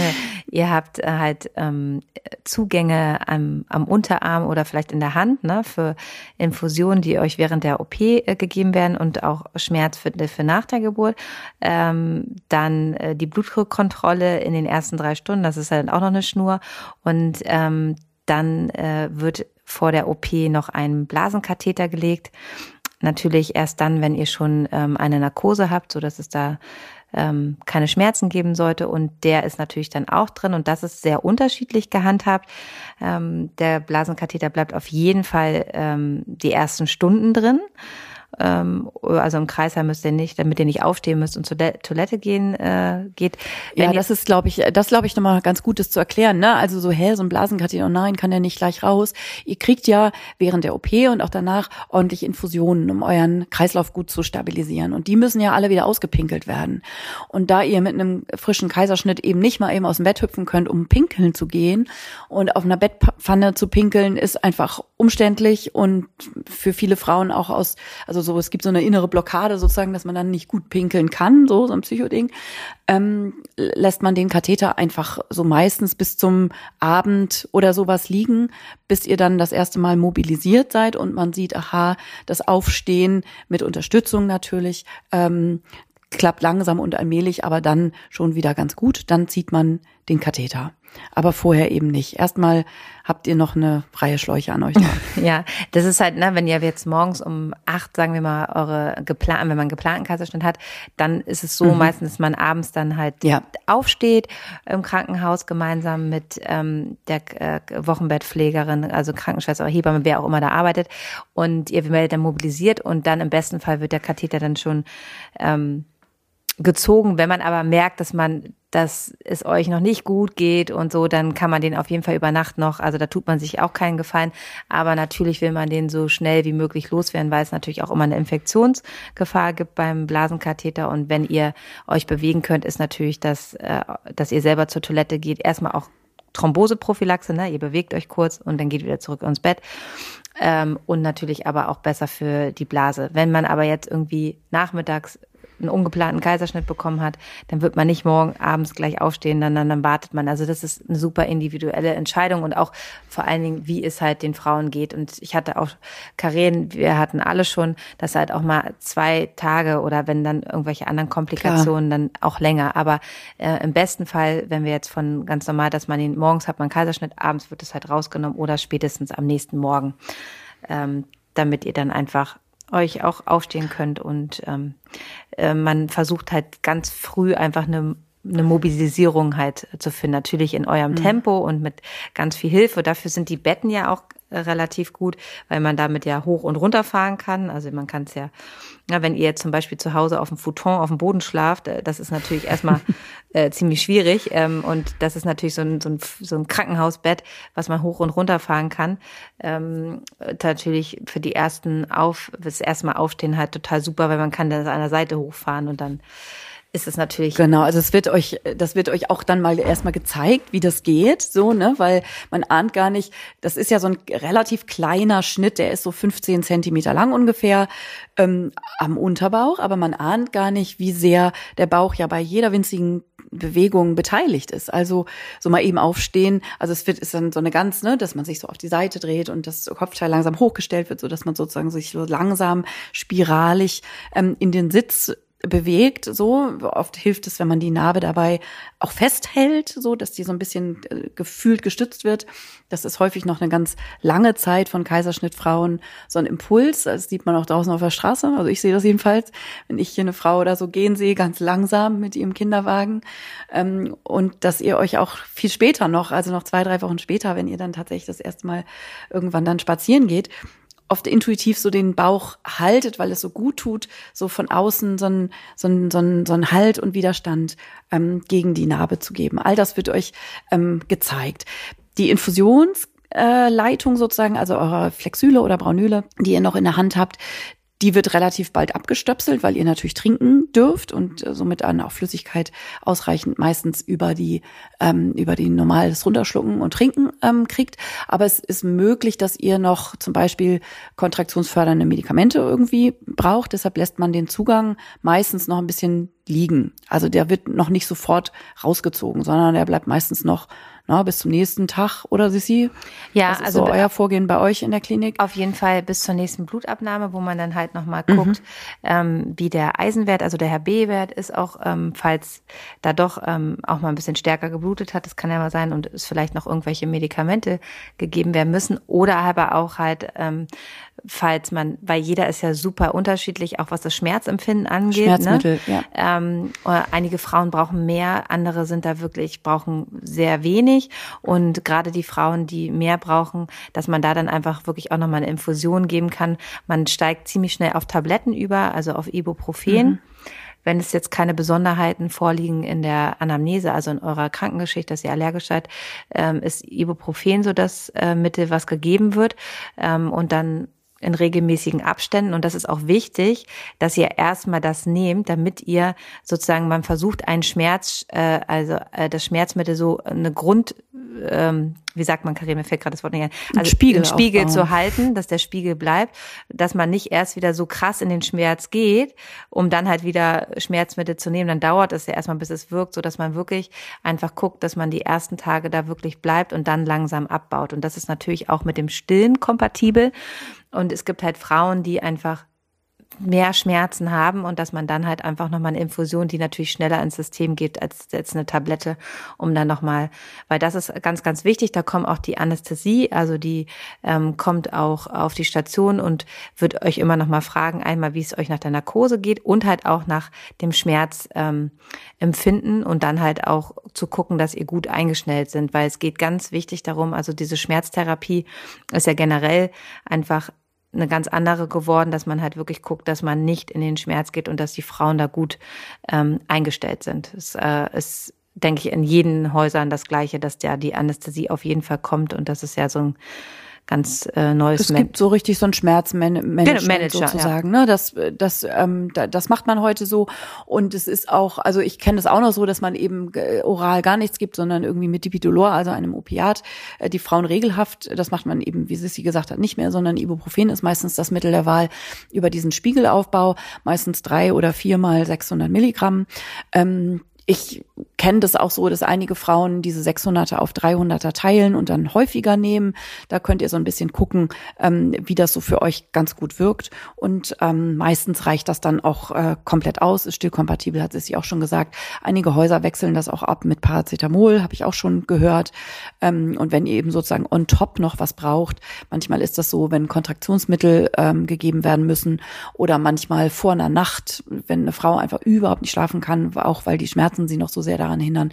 ihr habt äh, halt ähm, Zugänge am, am Unterarm oder vielleicht in der Hand ne, für Infusionen, die euch während der OP äh, gegeben werden und auch Schmerz für, für nach der Geburt. Ähm, dann äh, die Blutdruckkontrolle in den ersten drei Stunden, das ist halt auch noch eine Schnur. Und ähm, dann äh, wird vor der OP noch ein Blasenkatheter gelegt Natürlich erst dann, wenn ihr schon ähm, eine Narkose habt, so dass es da ähm, keine Schmerzen geben sollte. Und der ist natürlich dann auch drin und das ist sehr unterschiedlich gehandhabt. Ähm, der Blasenkatheter bleibt auf jeden Fall ähm, die ersten Stunden drin ähm, also im Kreisheim müsst ihr nicht, damit ihr nicht aufstehen müsst und zur Toilette gehen äh, geht. Wenn ja, das ist, glaube ich, das glaube ich nochmal ganz Gutes zu erklären. Ne? Also so, hä, so ein Blasenkatheter, oh nein, kann der nicht gleich raus. Ihr kriegt ja während der OP und auch danach ordentlich Infusionen, um euren Kreislauf gut zu stabilisieren. Und die müssen ja alle wieder ausgepinkelt werden. Und da ihr mit einem frischen Kaiserschnitt eben nicht mal eben aus dem Bett hüpfen könnt, um pinkeln zu gehen und auf einer Bettpfanne zu pinkeln, ist einfach umständlich und für viele Frauen auch aus, also so, es gibt so eine innere Blockade sozusagen, dass man dann nicht gut pinkeln kann, so, so ein Psychoding, ähm, lässt man den Katheter einfach so meistens bis zum Abend oder sowas liegen, bis ihr dann das erste Mal mobilisiert seid und man sieht, aha, das Aufstehen mit Unterstützung natürlich, ähm, klappt langsam und allmählich, aber dann schon wieder ganz gut. Dann zieht man den Katheter aber vorher eben nicht. Erstmal habt ihr noch eine freie Schläuche an euch. ja, das ist halt, ne, wenn ihr jetzt morgens um acht, sagen wir mal, eure geplanten, wenn man einen geplanten Kaiserschnitt hat, dann ist es so mhm. meistens, dass man abends dann halt ja. aufsteht im Krankenhaus gemeinsam mit ähm, der äh, Wochenbettpflegerin, also Krankenschwester oder Hebamme, wer auch immer da arbeitet. Und ihr werdet dann mobilisiert und dann im besten Fall wird der Katheter dann schon ähm, gezogen. Wenn man aber merkt, dass man, dass es euch noch nicht gut geht und so, dann kann man den auf jeden Fall über Nacht noch, also da tut man sich auch keinen Gefallen. Aber natürlich will man den so schnell wie möglich loswerden, weil es natürlich auch immer eine Infektionsgefahr gibt beim Blasenkatheter. Und wenn ihr euch bewegen könnt, ist natürlich das, äh, dass ihr selber zur Toilette geht, erstmal auch Thromboseprophylaxe, ne? Ihr bewegt euch kurz und dann geht wieder zurück ins Bett. Ähm, und natürlich aber auch besser für die Blase. Wenn man aber jetzt irgendwie nachmittags einen ungeplanten Kaiserschnitt bekommen hat, dann wird man nicht morgen abends gleich aufstehen, dann, dann, dann wartet man. Also das ist eine super individuelle Entscheidung und auch vor allen Dingen, wie es halt den Frauen geht. Und ich hatte auch, Karen, wir hatten alle schon, dass halt auch mal zwei Tage oder wenn dann irgendwelche anderen Komplikationen, Klar. dann auch länger. Aber äh, im besten Fall, wenn wir jetzt von ganz normal, dass man ihn morgens hat man Kaiserschnitt, abends wird es halt rausgenommen oder spätestens am nächsten Morgen. Ähm, damit ihr dann einfach euch auch aufstehen könnt und ähm, äh, man versucht halt ganz früh einfach eine eine Mobilisierung halt zu finden. Natürlich in eurem mhm. Tempo und mit ganz viel Hilfe. Dafür sind die Betten ja auch relativ gut, weil man damit ja hoch und runter fahren kann. Also man kann es ja, ja, wenn ihr jetzt zum Beispiel zu Hause auf dem Futon auf dem Boden schlaft, äh, das ist natürlich erstmal äh, ziemlich schwierig. Ähm, und das ist natürlich so ein, so, ein, so ein Krankenhausbett, was man hoch und runter fahren kann. Ähm, natürlich für die ersten auf, das erste Mal aufstehen halt total super, weil man kann das an der Seite hochfahren und dann ist es natürlich. Genau, also es wird euch, das wird euch auch dann mal erstmal gezeigt, wie das geht, so, ne, weil man ahnt gar nicht, das ist ja so ein relativ kleiner Schnitt, der ist so 15 Zentimeter lang ungefähr ähm, am Unterbauch, aber man ahnt gar nicht, wie sehr der Bauch ja bei jeder winzigen Bewegung beteiligt ist. Also so mal eben aufstehen. Also es wird ist dann so eine ganz, ne, dass man sich so auf die Seite dreht und das Kopfteil langsam hochgestellt wird, so dass man sozusagen sich so langsam spiralig ähm, in den Sitz bewegt, so. Oft hilft es, wenn man die Narbe dabei auch festhält, so, dass die so ein bisschen äh, gefühlt gestützt wird. Das ist häufig noch eine ganz lange Zeit von Kaiserschnittfrauen so ein Impuls. Das sieht man auch draußen auf der Straße. Also ich sehe das jedenfalls, wenn ich hier eine Frau oder so gehen sehe, ganz langsam mit ihrem Kinderwagen. Ähm, und dass ihr euch auch viel später noch, also noch zwei, drei Wochen später, wenn ihr dann tatsächlich das erste Mal irgendwann dann spazieren geht, oft intuitiv so den Bauch haltet, weil es so gut tut, so von außen so ein, so so ein, so ein Halt und Widerstand ähm, gegen die Narbe zu geben. All das wird euch ähm, gezeigt. Die Infusionsleitung sozusagen, also eure Flexüle oder Braunüle, die ihr noch in der Hand habt, die wird relativ bald abgestöpselt, weil ihr natürlich trinken dürft und äh, somit dann auch Flüssigkeit ausreichend meistens über die ähm, über die normales Runterschlucken und Trinken ähm, kriegt. Aber es ist möglich, dass ihr noch zum Beispiel kontraktionsfördernde Medikamente irgendwie braucht. Deshalb lässt man den Zugang meistens noch ein bisschen liegen. Also der wird noch nicht sofort rausgezogen, sondern der bleibt meistens noch na, bis zum nächsten Tag oder Sissi? Ja, Was ist also so euer Vorgehen bei euch in der Klinik? Auf jeden Fall bis zur nächsten Blutabnahme, wo man dann halt nochmal mhm. guckt, ähm, wie der Eisenwert, also der HB-Wert ist auch, ähm, falls da doch ähm, auch mal ein bisschen stärker geblutet hat, das kann ja mal sein und es vielleicht noch irgendwelche Medikamente gegeben werden müssen oder aber auch halt ähm, falls man, weil jeder ist ja super unterschiedlich, auch was das Schmerzempfinden angeht. Ne? Schmerzmittel, ne? ja. Ähm, einige Frauen brauchen mehr, andere sind da wirklich, brauchen sehr wenig. Und gerade die Frauen, die mehr brauchen, dass man da dann einfach wirklich auch nochmal eine Infusion geben kann. Man steigt ziemlich schnell auf Tabletten über, also auf Ibuprofen. Mhm. Wenn es jetzt keine Besonderheiten vorliegen in der Anamnese, also in eurer Krankengeschichte, dass ihr allergisch seid, ähm, ist Ibuprofen so das äh, Mittel, was gegeben wird. Ähm, und dann in regelmäßigen Abständen. Und das ist auch wichtig, dass ihr erstmal das nehmt, damit ihr sozusagen, man versucht, einen Schmerz, äh, also äh, das Schmerzmittel so eine Grund, ähm, wie sagt man, Karin, mir fällt gerade das Wort nicht ein, also Spiegel, Spiegel zu halten, dass der Spiegel bleibt, dass man nicht erst wieder so krass in den Schmerz geht, um dann halt wieder Schmerzmittel zu nehmen. Dann dauert es ja erstmal, bis es wirkt, so dass man wirklich einfach guckt, dass man die ersten Tage da wirklich bleibt und dann langsam abbaut. Und das ist natürlich auch mit dem Stillen kompatibel. Und es gibt halt Frauen, die einfach mehr Schmerzen haben und dass man dann halt einfach nochmal eine Infusion, die natürlich schneller ins System geht als jetzt eine Tablette, um dann nochmal, weil das ist ganz, ganz wichtig, da kommt auch die Anästhesie, also die ähm, kommt auch auf die Station und wird euch immer nochmal fragen, einmal wie es euch nach der Narkose geht und halt auch nach dem Schmerz ähm, empfinden und dann halt auch zu gucken, dass ihr gut eingeschnellt sind, weil es geht ganz wichtig darum, also diese Schmerztherapie ist ja generell einfach eine ganz andere geworden, dass man halt wirklich guckt, dass man nicht in den Schmerz geht und dass die Frauen da gut ähm, eingestellt sind. Es äh, ist, denke ich, in jeden Häusern das Gleiche, dass ja die Anästhesie auf jeden Fall kommt und das ist ja so ein ganz äh, neues. Es gibt so richtig so ein Schmerzmanagement Manager, sozusagen. Ja. Ne? Das, das, ähm, das macht man heute so. Und es ist auch, also ich kenne das auch noch so, dass man eben äh, oral gar nichts gibt, sondern irgendwie mit Dipidolor, also einem Opiat, äh, die Frauen regelhaft, das macht man eben, wie Sissi gesagt hat, nicht mehr, sondern Ibuprofen ist meistens das Mittel der Wahl über diesen Spiegelaufbau, meistens drei oder viermal 600 Milligramm. Ähm, ich kenne das auch so, dass einige Frauen diese 600er auf 300er teilen und dann häufiger nehmen. Da könnt ihr so ein bisschen gucken, ähm, wie das so für euch ganz gut wirkt. Und ähm, meistens reicht das dann auch äh, komplett aus, ist stillkompatibel, hat sie auch schon gesagt. Einige Häuser wechseln das auch ab mit Paracetamol, habe ich auch schon gehört. Ähm, und wenn ihr eben sozusagen on top noch was braucht, manchmal ist das so, wenn Kontraktionsmittel ähm, gegeben werden müssen oder manchmal vor einer Nacht, wenn eine Frau einfach überhaupt nicht schlafen kann, auch weil die Schmerzen sie noch so sehr daran hindern,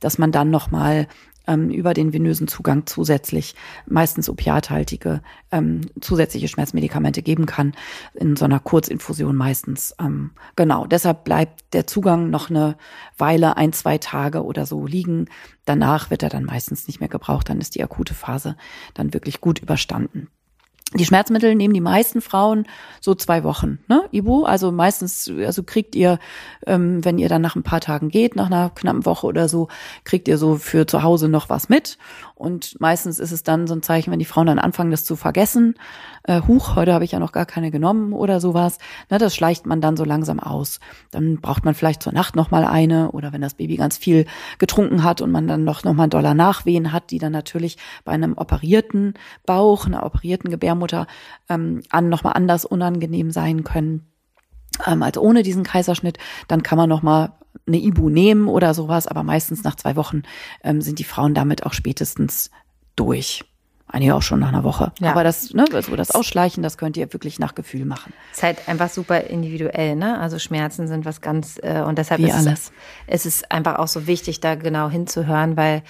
dass man dann nochmal ähm, über den venösen Zugang zusätzlich meistens opiathaltige ähm, zusätzliche Schmerzmedikamente geben kann, in so einer Kurzinfusion meistens. Ähm, genau, deshalb bleibt der Zugang noch eine Weile, ein, zwei Tage oder so liegen. Danach wird er dann meistens nicht mehr gebraucht, dann ist die akute Phase dann wirklich gut überstanden. Die Schmerzmittel nehmen die meisten Frauen so zwei Wochen, ne, Ibu? Also meistens, also kriegt ihr, ähm, wenn ihr dann nach ein paar Tagen geht, nach einer knappen Woche oder so, kriegt ihr so für zu Hause noch was mit. Und meistens ist es dann so ein Zeichen, wenn die Frauen dann anfangen, das zu vergessen. Äh, huch, heute habe ich ja noch gar keine genommen oder sowas. Ne, das schleicht man dann so langsam aus. Dann braucht man vielleicht zur Nacht noch mal eine oder wenn das Baby ganz viel getrunken hat und man dann noch noch mal einen Dollar Nachwehen hat, die dann natürlich bei einem operierten Bauch, einer operierten Gebärmutter ähm, an noch mal anders unangenehm sein können ähm, als ohne diesen Kaiserschnitt, dann kann man noch mal eine Ibu nehmen oder sowas, aber meistens nach zwei Wochen ähm, sind die Frauen damit auch spätestens durch. Einige auch schon nach einer Woche. Ja. Aber das, ne, so das Ausschleichen, das könnt ihr wirklich nach Gefühl machen. Ist halt einfach super individuell, ne? Also Schmerzen sind was ganz äh, und deshalb Wie ist alles. Es, es ist einfach auch so wichtig, da genau hinzuhören, weil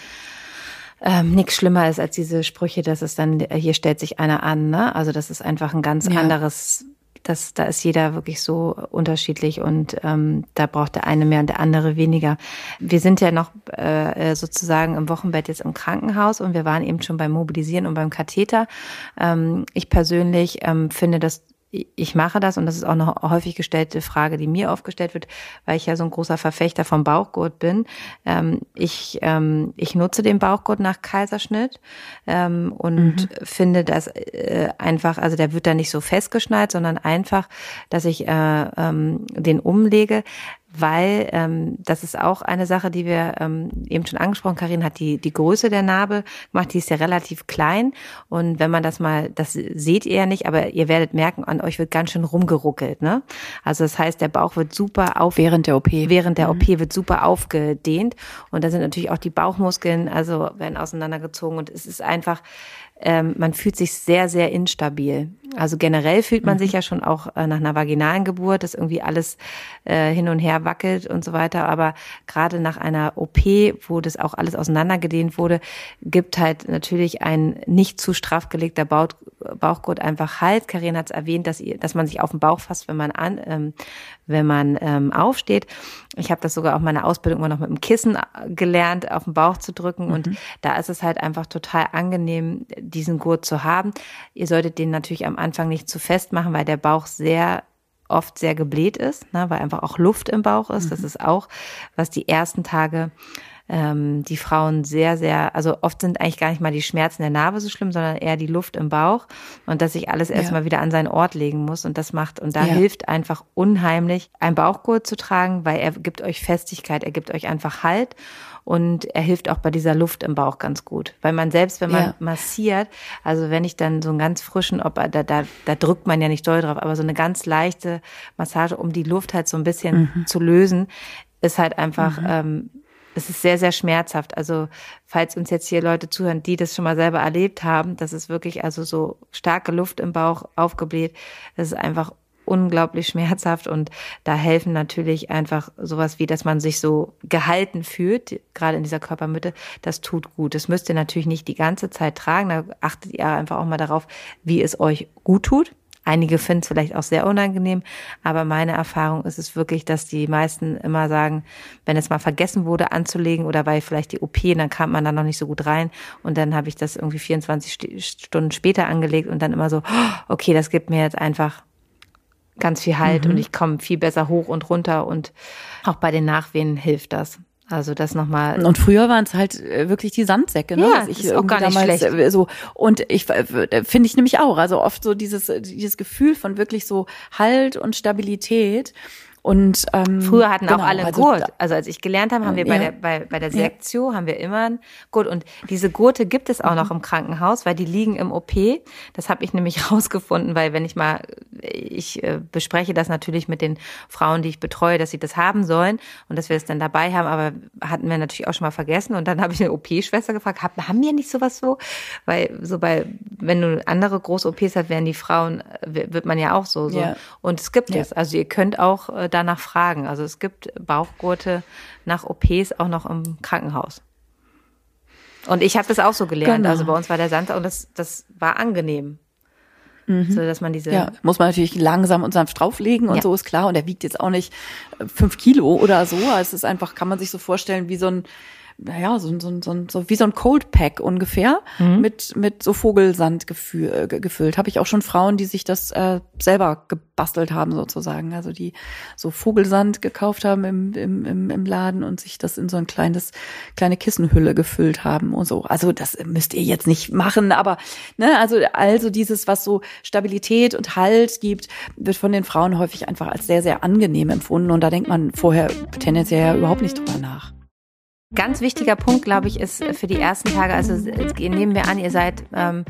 ähm, nichts schlimmer ist als diese Sprüche, dass es dann hier stellt sich einer an, ne? Also das ist einfach ein ganz ja. anderes das, da ist jeder wirklich so unterschiedlich und ähm, da braucht der eine mehr und der andere weniger. Wir sind ja noch äh, sozusagen im Wochenbett jetzt im Krankenhaus und wir waren eben schon beim Mobilisieren und beim Katheter. Ähm, ich persönlich ähm, finde das ich mache das und das ist auch eine häufig gestellte Frage, die mir aufgestellt wird, weil ich ja so ein großer Verfechter vom Bauchgurt bin. Ähm, ich, ähm, ich nutze den Bauchgurt nach Kaiserschnitt ähm, und mhm. finde das äh, einfach, also der wird da nicht so festgeschnallt, sondern einfach, dass ich äh, ähm, den umlege weil ähm, das ist auch eine Sache, die wir ähm, eben schon angesprochen, Karin hat die, die Größe der Narbe gemacht, die ist ja relativ klein und wenn man das mal, das seht ihr ja nicht, aber ihr werdet merken, an euch wird ganz schön rumgeruckelt. Ne? Also das heißt, der Bauch wird super auf... Während der OP. Während der mhm. OP wird super aufgedehnt und da sind natürlich auch die Bauchmuskeln, also werden auseinandergezogen und es ist einfach ähm, man fühlt sich sehr, sehr instabil. Also generell fühlt man mhm. sich ja schon auch äh, nach einer vaginalen Geburt, dass irgendwie alles äh, hin und her wackelt und so weiter. Aber gerade nach einer OP, wo das auch alles auseinandergedehnt wurde, gibt halt natürlich ein nicht zu straff gelegter Bauch, Bauchgurt einfach Halt. Karin hat es erwähnt, dass, ihr, dass man sich auf den Bauch fasst, wenn man an, ähm, wenn man ähm, aufsteht. Ich habe das sogar auch meine Ausbildung immer noch mit dem Kissen äh, gelernt, auf den Bauch zu drücken. Mhm. Und da ist es halt einfach total angenehm, diesen Gurt zu haben. Ihr solltet den natürlich am Anfang nicht zu fest machen, weil der Bauch sehr oft sehr gebläht ist, ne, weil einfach auch Luft im Bauch ist. Mhm. Das ist auch, was die ersten Tage ähm, die Frauen sehr, sehr, also oft sind eigentlich gar nicht mal die Schmerzen der Narbe so schlimm, sondern eher die Luft im Bauch und dass sich alles ja. erstmal wieder an seinen Ort legen muss und das macht, und da ja. hilft einfach unheimlich, ein Bauchgurt zu tragen, weil er gibt euch Festigkeit, er gibt euch einfach Halt und er hilft auch bei dieser Luft im Bauch ganz gut. Weil man selbst, wenn man ja. massiert, also wenn ich dann so einen ganz frischen, ob da, da, da drückt man ja nicht doll drauf, aber so eine ganz leichte Massage, um die Luft halt so ein bisschen mhm. zu lösen, ist halt einfach, mhm. ähm, es ist sehr, sehr schmerzhaft. Also, falls uns jetzt hier Leute zuhören, die das schon mal selber erlebt haben, das ist wirklich also so starke Luft im Bauch aufgebläht. Das ist einfach unglaublich schmerzhaft und da helfen natürlich einfach sowas wie, dass man sich so gehalten fühlt, gerade in dieser Körpermitte, das tut gut. Das müsst ihr natürlich nicht die ganze Zeit tragen, da achtet ihr einfach auch mal darauf, wie es euch gut tut. Einige finden es vielleicht auch sehr unangenehm, aber meine Erfahrung ist es wirklich, dass die meisten immer sagen, wenn es mal vergessen wurde anzulegen oder weil vielleicht die OP, dann kam man da noch nicht so gut rein und dann habe ich das irgendwie 24 Stunden später angelegt und dann immer so, okay, das gibt mir jetzt einfach ganz viel Halt mhm. und ich komme viel besser hoch und runter und auch bei den Nachwehen hilft das. Also das nochmal. Und früher waren es halt äh, wirklich die Sandsäcke, ne? Ja, ich ist auch gar nicht damals schlecht. Äh, so und ich äh, finde ich nämlich auch, also oft so dieses dieses Gefühl von wirklich so Halt und Stabilität und ähm, früher hatten genau, auch alle einen also, Gurt. Also als ich gelernt habe, haben wir ja. bei der bei, bei der Sektio haben wir immer einen Gurt und diese Gurte gibt es auch noch im Krankenhaus, weil die liegen im OP. Das habe ich nämlich rausgefunden, weil wenn ich mal ich äh, bespreche das natürlich mit den Frauen, die ich betreue, dass sie das haben sollen und dass wir es dann dabei haben, aber hatten wir natürlich auch schon mal vergessen und dann habe ich eine OP-Schwester gefragt, haben wir nicht sowas so? Weil so bei wenn du andere große OPs hast, werden die Frauen wird man ja auch so so ja. und es gibt ja. es. Also ihr könnt auch äh, danach fragen. Also es gibt Bauchgurte nach OPs auch noch im Krankenhaus. Und ich habe das auch so gelernt. Genau. Also bei uns war der Sand und das, das war angenehm. Mhm. So, dass man diese. Ja, muss man natürlich langsam und sanft drauflegen und ja. so ist klar. Und er wiegt jetzt auch nicht äh, fünf Kilo oder so. Also es ist einfach, kann man sich so vorstellen, wie so ein, naja, so, so, so, so wie so ein Cold Pack ungefähr mhm. mit mit so Vogelsand gefü äh, gefüllt. Habe ich auch schon Frauen, die sich das äh, selber gebastelt haben sozusagen, also die so Vogelsand gekauft haben im, im, im, im Laden und sich das in so ein kleines kleine Kissenhülle gefüllt haben und so. Also das müsst ihr jetzt nicht machen, aber ne, also also dieses was so Stabilität und Halt gibt, wird von den Frauen häufig einfach als sehr sehr angenehm empfunden und da denkt man vorher tendenziell ja überhaupt nicht drüber nach. Ganz wichtiger Punkt, glaube ich, ist für die ersten Tage, also nehmen wir an, ihr seid, ähm,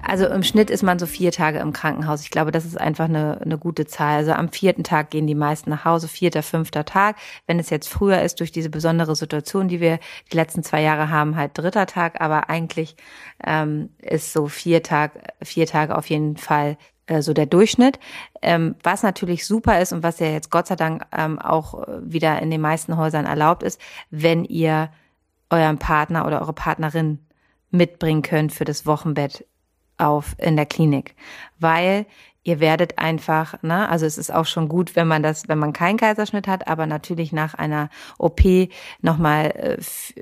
also im Schnitt ist man so vier Tage im Krankenhaus. Ich glaube, das ist einfach eine, eine gute Zahl. Also am vierten Tag gehen die meisten nach Hause, vierter, fünfter Tag. Wenn es jetzt früher ist, durch diese besondere Situation, die wir die letzten zwei Jahre haben, halt dritter Tag, aber eigentlich ähm, ist so vier Tag, vier Tage auf jeden Fall äh, so der Durchschnitt. Ähm, was natürlich super ist und was ja jetzt Gott sei Dank ähm, auch wieder in den meisten Häusern erlaubt ist, wenn ihr euren Partner oder eure Partnerin mitbringen könnt für das Wochenbett auf in der Klinik, weil ihr werdet einfach, ne, also es ist auch schon gut, wenn man das, wenn man keinen Kaiserschnitt hat, aber natürlich nach einer OP nochmal, äh,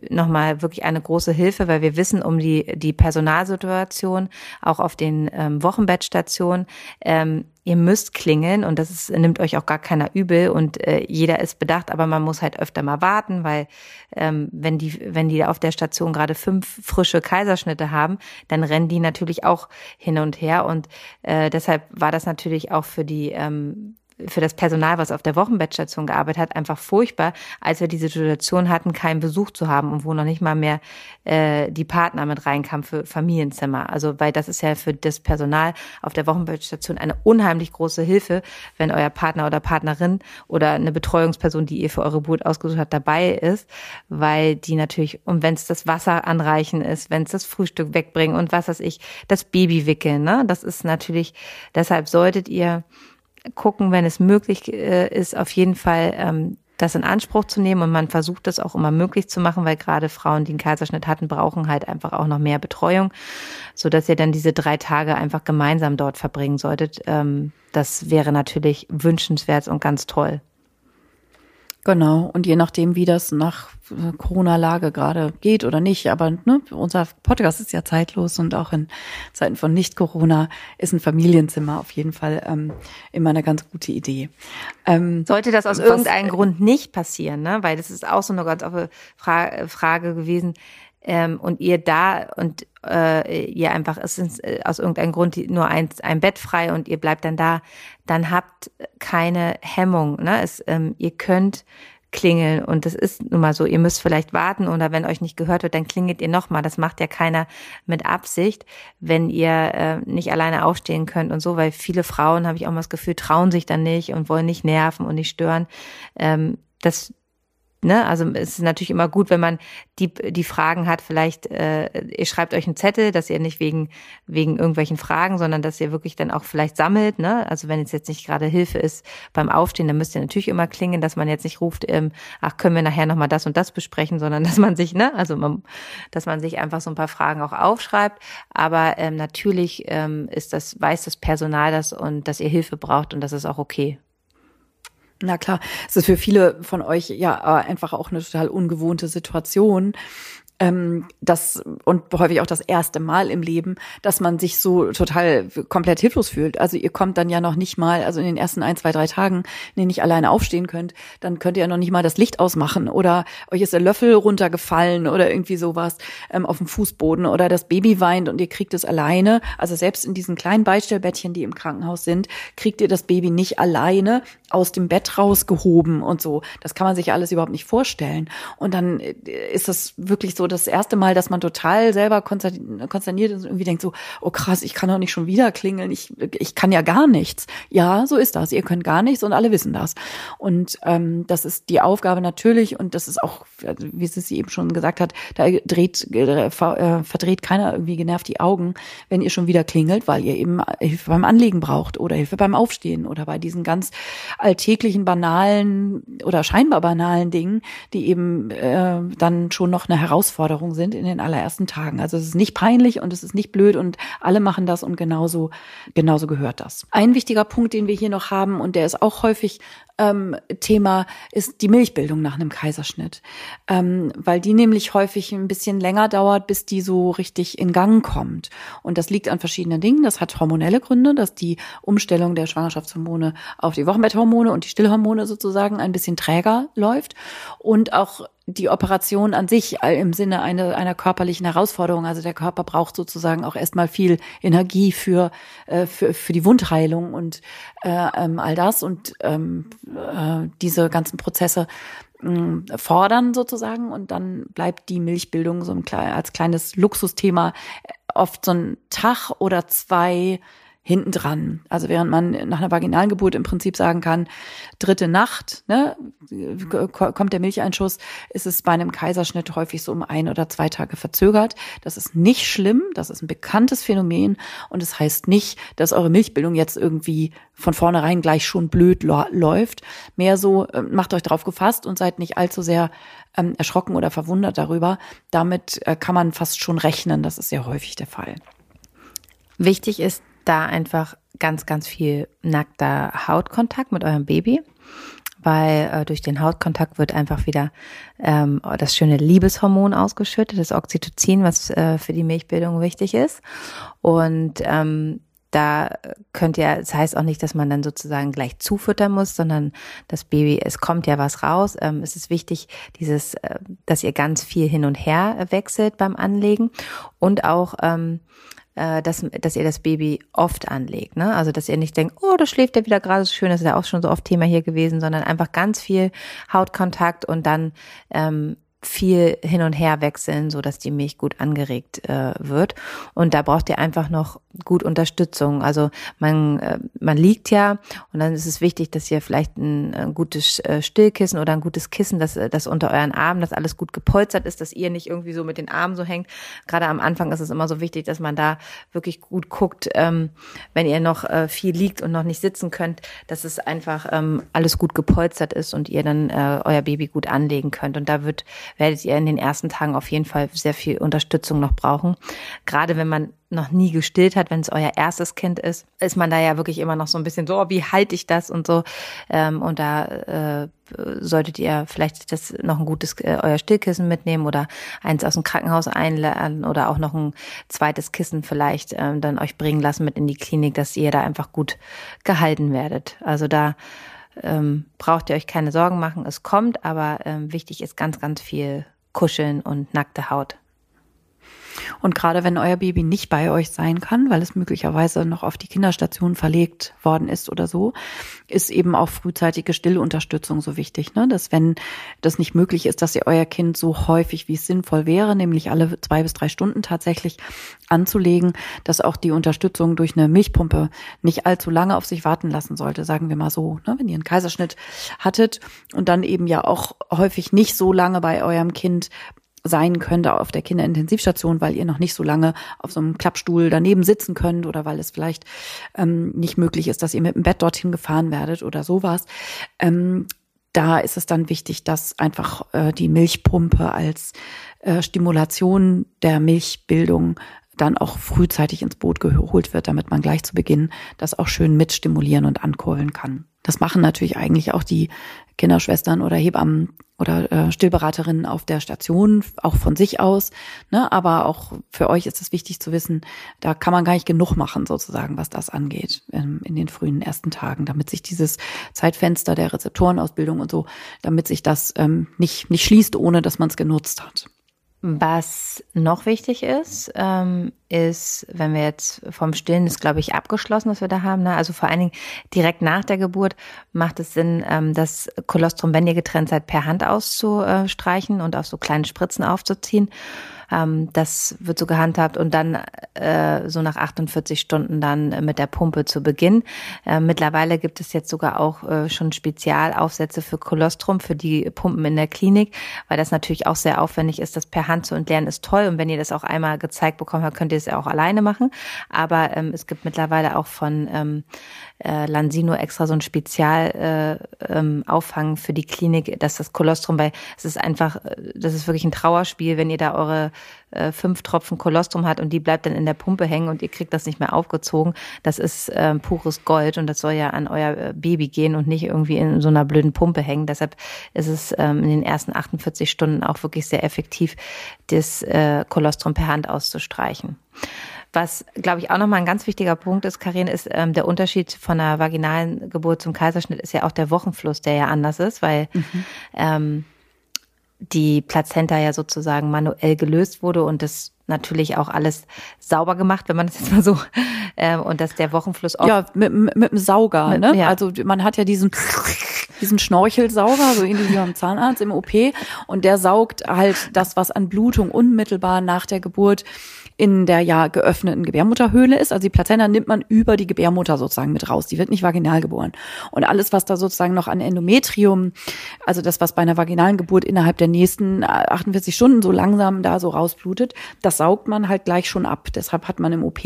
nochmal wirklich eine große Hilfe, weil wir wissen um die, die Personalsituation, auch auf den ähm, Wochenbettstationen. Ähm, ihr müsst klingeln und das ist, nimmt euch auch gar keiner übel und äh, jeder ist bedacht, aber man muss halt öfter mal warten, weil ähm, wenn die, wenn die auf der Station gerade fünf frische Kaiserschnitte haben, dann rennen die natürlich auch hin und her und äh, deshalb war das natürlich auch für die ähm, für das Personal, was auf der Wochenbettstation gearbeitet hat, einfach furchtbar, als wir diese Situation hatten, keinen Besuch zu haben und wo noch nicht mal mehr äh, die Partner mit reinkamen für Familienzimmer. Also weil das ist ja für das Personal auf der Wochenbettstation eine unheimlich große Hilfe, wenn euer Partner oder Partnerin oder eine Betreuungsperson, die ihr für eure Geburt ausgesucht habt, dabei ist, weil die natürlich, und wenn es das Wasser anreichen ist, wenn es das Frühstück wegbringen und was weiß ich, das Baby wickeln, ne? Das ist natürlich, deshalb solltet ihr gucken, wenn es möglich äh, ist, auf jeden Fall ähm, das in Anspruch zu nehmen und man versucht das auch immer möglich zu machen, weil gerade Frauen, die einen Kaiserschnitt hatten, brauchen halt einfach auch noch mehr Betreuung, so dass ihr dann diese drei Tage einfach gemeinsam dort verbringen solltet. Ähm, das wäre natürlich wünschenswert und ganz toll. Genau. Und je nachdem, wie das nach äh, Corona-Lage gerade geht oder nicht, aber ne, unser Podcast ist ja zeitlos und auch in Zeiten von Nicht-Corona ist ein Familienzimmer auf jeden Fall ähm, immer eine ganz gute Idee. Ähm, Sollte das aus irgendeinem Grund nicht passieren, ne? weil das ist auch so eine ganz offene Fra Frage gewesen, ähm, und ihr da und äh, ihr einfach, es ist äh, aus irgendeinem Grund nur ein, ein Bett frei und ihr bleibt dann da, dann habt keine Hemmung. Ne? Es, ähm, ihr könnt klingeln und das ist nun mal so, ihr müsst vielleicht warten oder wenn euch nicht gehört wird, dann klingelt ihr nochmal. Das macht ja keiner mit Absicht, wenn ihr äh, nicht alleine aufstehen könnt und so, weil viele Frauen, habe ich auch mal das Gefühl, trauen sich dann nicht und wollen nicht nerven und nicht stören. Ähm, das ne, also es ist natürlich immer gut, wenn man die, die Fragen hat, vielleicht, äh, ihr schreibt euch einen Zettel, dass ihr nicht wegen, wegen irgendwelchen Fragen, sondern dass ihr wirklich dann auch vielleicht sammelt, ne? Also wenn es jetzt nicht gerade Hilfe ist beim Aufstehen, dann müsst ihr natürlich immer klingen, dass man jetzt nicht ruft, ähm, ach, können wir nachher nochmal das und das besprechen, sondern dass man sich, ne, also man, dass man sich einfach so ein paar Fragen auch aufschreibt. Aber ähm, natürlich ähm, ist das, weiß das Personal das und dass ihr Hilfe braucht und das ist auch okay. Na klar, es ist für viele von euch ja einfach auch eine total ungewohnte Situation ähm, das und häufig auch das erste Mal im Leben, dass man sich so total komplett hilflos fühlt. Also ihr kommt dann ja noch nicht mal, also in den ersten ein, zwei, drei Tagen, in denen ihr nicht alleine aufstehen könnt, dann könnt ihr ja noch nicht mal das Licht ausmachen oder euch ist der Löffel runtergefallen oder irgendwie sowas ähm, auf dem Fußboden oder das Baby weint und ihr kriegt es alleine. Also selbst in diesen kleinen Beistellbettchen, die im Krankenhaus sind, kriegt ihr das Baby nicht alleine aus dem Bett rausgehoben und so. Das kann man sich alles überhaupt nicht vorstellen. Und dann äh, ist das wirklich so das erste Mal, dass man total selber konsterniert ist und irgendwie denkt so, oh krass, ich kann doch nicht schon wieder klingeln, ich, ich kann ja gar nichts. Ja, so ist das. Ihr könnt gar nichts und alle wissen das. Und ähm, das ist die Aufgabe natürlich und das ist auch, wie sie eben schon gesagt hat, da dreht, äh, verdreht keiner irgendwie genervt die Augen, wenn ihr schon wieder klingelt, weil ihr eben Hilfe beim Anlegen braucht oder Hilfe beim Aufstehen oder bei diesen ganz alltäglichen, banalen oder scheinbar banalen Dingen, die eben äh, dann schon noch eine Herausforderung sind in den allerersten Tagen. Also es ist nicht peinlich und es ist nicht blöd und alle machen das und genauso, genauso gehört das. Ein wichtiger Punkt, den wir hier noch haben und der ist auch häufig ähm, Thema ist die Milchbildung nach einem Kaiserschnitt, ähm, weil die nämlich häufig ein bisschen länger dauert, bis die so richtig in Gang kommt. Und das liegt an verschiedenen Dingen. Das hat hormonelle Gründe, dass die Umstellung der Schwangerschaftshormone auf die Wochenbetthormone und die Stillhormone sozusagen ein bisschen träger läuft und auch die Operation an sich im Sinne einer, einer körperlichen Herausforderung. Also der Körper braucht sozusagen auch erstmal viel Energie für, äh, für, für die Wundheilung und äh, ähm, all das. Und ähm, äh, diese ganzen Prozesse äh, fordern sozusagen und dann bleibt die Milchbildung so ein, als kleines Luxusthema oft so ein Tag oder zwei hinten dran. Also während man nach einer vaginalen Geburt im Prinzip sagen kann, dritte Nacht, ne, kommt der Milcheinschuss, ist es bei einem Kaiserschnitt häufig so um ein oder zwei Tage verzögert. Das ist nicht schlimm, das ist ein bekanntes Phänomen und es das heißt nicht, dass eure Milchbildung jetzt irgendwie von vornherein gleich schon blöd läuft. Mehr so, äh, macht euch darauf gefasst und seid nicht allzu sehr ähm, erschrocken oder verwundert darüber. Damit äh, kann man fast schon rechnen, das ist sehr häufig der Fall. Wichtig ist da einfach ganz, ganz viel nackter Hautkontakt mit eurem Baby, weil äh, durch den Hautkontakt wird einfach wieder ähm, das schöne Liebeshormon ausgeschüttet, das Oxytocin, was äh, für die Milchbildung wichtig ist. Und ähm, da könnt ihr, das heißt auch nicht, dass man dann sozusagen gleich zufüttern muss, sondern das Baby, es kommt ja was raus. Ähm, es ist wichtig, dieses, äh, dass ihr ganz viel hin und her wechselt beim Anlegen und auch ähm, äh, dass, dass ihr das Baby oft anlegt. Ne? Also dass ihr nicht denkt, oh, da schläft er wieder gerade so schön, das ist ja auch schon so oft Thema hier gewesen, sondern einfach ganz viel Hautkontakt und dann ähm, viel hin und her wechseln, so dass die Milch gut angeregt äh, wird. Und da braucht ihr einfach noch gut Unterstützung. Also man äh, man liegt ja und dann ist es wichtig, dass ihr vielleicht ein, ein gutes äh, Stillkissen oder ein gutes Kissen, das das unter euren Armen, das alles gut gepolstert ist, dass ihr nicht irgendwie so mit den Armen so hängt. Gerade am Anfang ist es immer so wichtig, dass man da wirklich gut guckt, ähm, wenn ihr noch äh, viel liegt und noch nicht sitzen könnt, dass es einfach ähm, alles gut gepolstert ist und ihr dann äh, euer Baby gut anlegen könnt. Und da wird werdet ihr in den ersten Tagen auf jeden Fall sehr viel Unterstützung noch brauchen. Gerade wenn man noch nie gestillt hat, wenn es euer erstes Kind ist, ist man da ja wirklich immer noch so ein bisschen so, oh, wie halte ich das und so. Ähm, und da äh, solltet ihr vielleicht das noch ein gutes äh, euer Stillkissen mitnehmen oder eins aus dem Krankenhaus einladen oder auch noch ein zweites Kissen vielleicht ähm, dann euch bringen lassen mit in die Klinik, dass ihr da einfach gut gehalten werdet. Also da ähm, braucht ihr euch keine Sorgen machen, es kommt, aber ähm, wichtig ist ganz, ganz viel Kuscheln und nackte Haut. Und gerade wenn euer Baby nicht bei euch sein kann, weil es möglicherweise noch auf die Kinderstation verlegt worden ist oder so, ist eben auch frühzeitige Stillunterstützung so wichtig, ne? dass wenn das nicht möglich ist, dass ihr euer Kind so häufig, wie es sinnvoll wäre, nämlich alle zwei bis drei Stunden tatsächlich anzulegen, dass auch die Unterstützung durch eine Milchpumpe nicht allzu lange auf sich warten lassen sollte, sagen wir mal so. Ne? Wenn ihr einen Kaiserschnitt hattet und dann eben ja auch häufig nicht so lange bei eurem Kind sein könnte auf der Kinderintensivstation, weil ihr noch nicht so lange auf so einem Klappstuhl daneben sitzen könnt oder weil es vielleicht ähm, nicht möglich ist, dass ihr mit dem Bett dorthin gefahren werdet oder sowas. Ähm, da ist es dann wichtig, dass einfach äh, die Milchpumpe als äh, Stimulation der Milchbildung dann auch frühzeitig ins Boot geholt wird, damit man gleich zu Beginn das auch schön mitstimulieren und ankurbeln kann. Das machen natürlich eigentlich auch die Kinderschwestern oder Hebammen oder äh, Stillberaterinnen auf der Station, auch von sich aus. Ne? Aber auch für euch ist es wichtig zu wissen, da kann man gar nicht genug machen, sozusagen, was das angeht, ähm, in den frühen ersten Tagen, damit sich dieses Zeitfenster der Rezeptorenausbildung und so, damit sich das ähm, nicht, nicht schließt, ohne dass man es genutzt hat. Was noch wichtig ist, ähm, ist, wenn wir jetzt vom Stillen ist, glaube ich, abgeschlossen, was wir da haben. Ne? Also vor allen Dingen direkt nach der Geburt macht es Sinn, ähm, das Kolostrum, wenn ihr getrennt seid, per Hand auszustreichen und auf so kleine Spritzen aufzuziehen. Ähm, das wird so gehandhabt und dann äh, so nach 48 Stunden dann mit der Pumpe zu Beginn. Äh, mittlerweile gibt es jetzt sogar auch äh, schon Spezialaufsätze für Kolostrum, für die Pumpen in der Klinik, weil das natürlich auch sehr aufwendig ist. Das per Hand zu entleeren ist toll und wenn ihr das auch einmal gezeigt bekommen habt, könnt ihr es ja auch alleine machen. Aber ähm, es gibt mittlerweile auch von ähm, äh, Lansino extra so ein Spezialauffang äh, ähm, für die Klinik, dass das Kolostrum, weil es ist einfach, äh, das ist wirklich ein Trauerspiel, wenn ihr da eure äh, fünf Tropfen Kolostrum hat und die bleibt dann in der Pumpe hängen und ihr kriegt das nicht mehr aufgezogen. Das ist äh, pures Gold und das soll ja an euer äh, Baby gehen und nicht irgendwie in so einer blöden Pumpe hängen. Deshalb ist es ähm, in den ersten 48 Stunden auch wirklich sehr effektiv, das äh, Kolostrum per Hand auszustreichen. Was, glaube ich, auch nochmal ein ganz wichtiger Punkt ist, Karin, ist ähm, der Unterschied von einer vaginalen Geburt zum Kaiserschnitt ist ja auch der Wochenfluss, der ja anders ist, weil mhm. ähm, die Plazenta ja sozusagen manuell gelöst wurde und das natürlich auch alles sauber gemacht, wenn man das jetzt mal so ähm, und dass der Wochenfluss auch ja mit, mit, mit dem Sauger, mit, ne? Ja. Also man hat ja diesen diesen Schnorchelsauger, so ähnlich wie beim Zahnarzt im OP und der saugt halt das, was an Blutung unmittelbar nach der Geburt in der ja geöffneten Gebärmutterhöhle ist. Also die Plazenta nimmt man über die Gebärmutter sozusagen mit raus. Die wird nicht vaginal geboren. Und alles, was da sozusagen noch an Endometrium, also das, was bei einer vaginalen Geburt innerhalb der nächsten 48 Stunden so langsam da so rausblutet, das saugt man halt gleich schon ab. Deshalb hat man im OP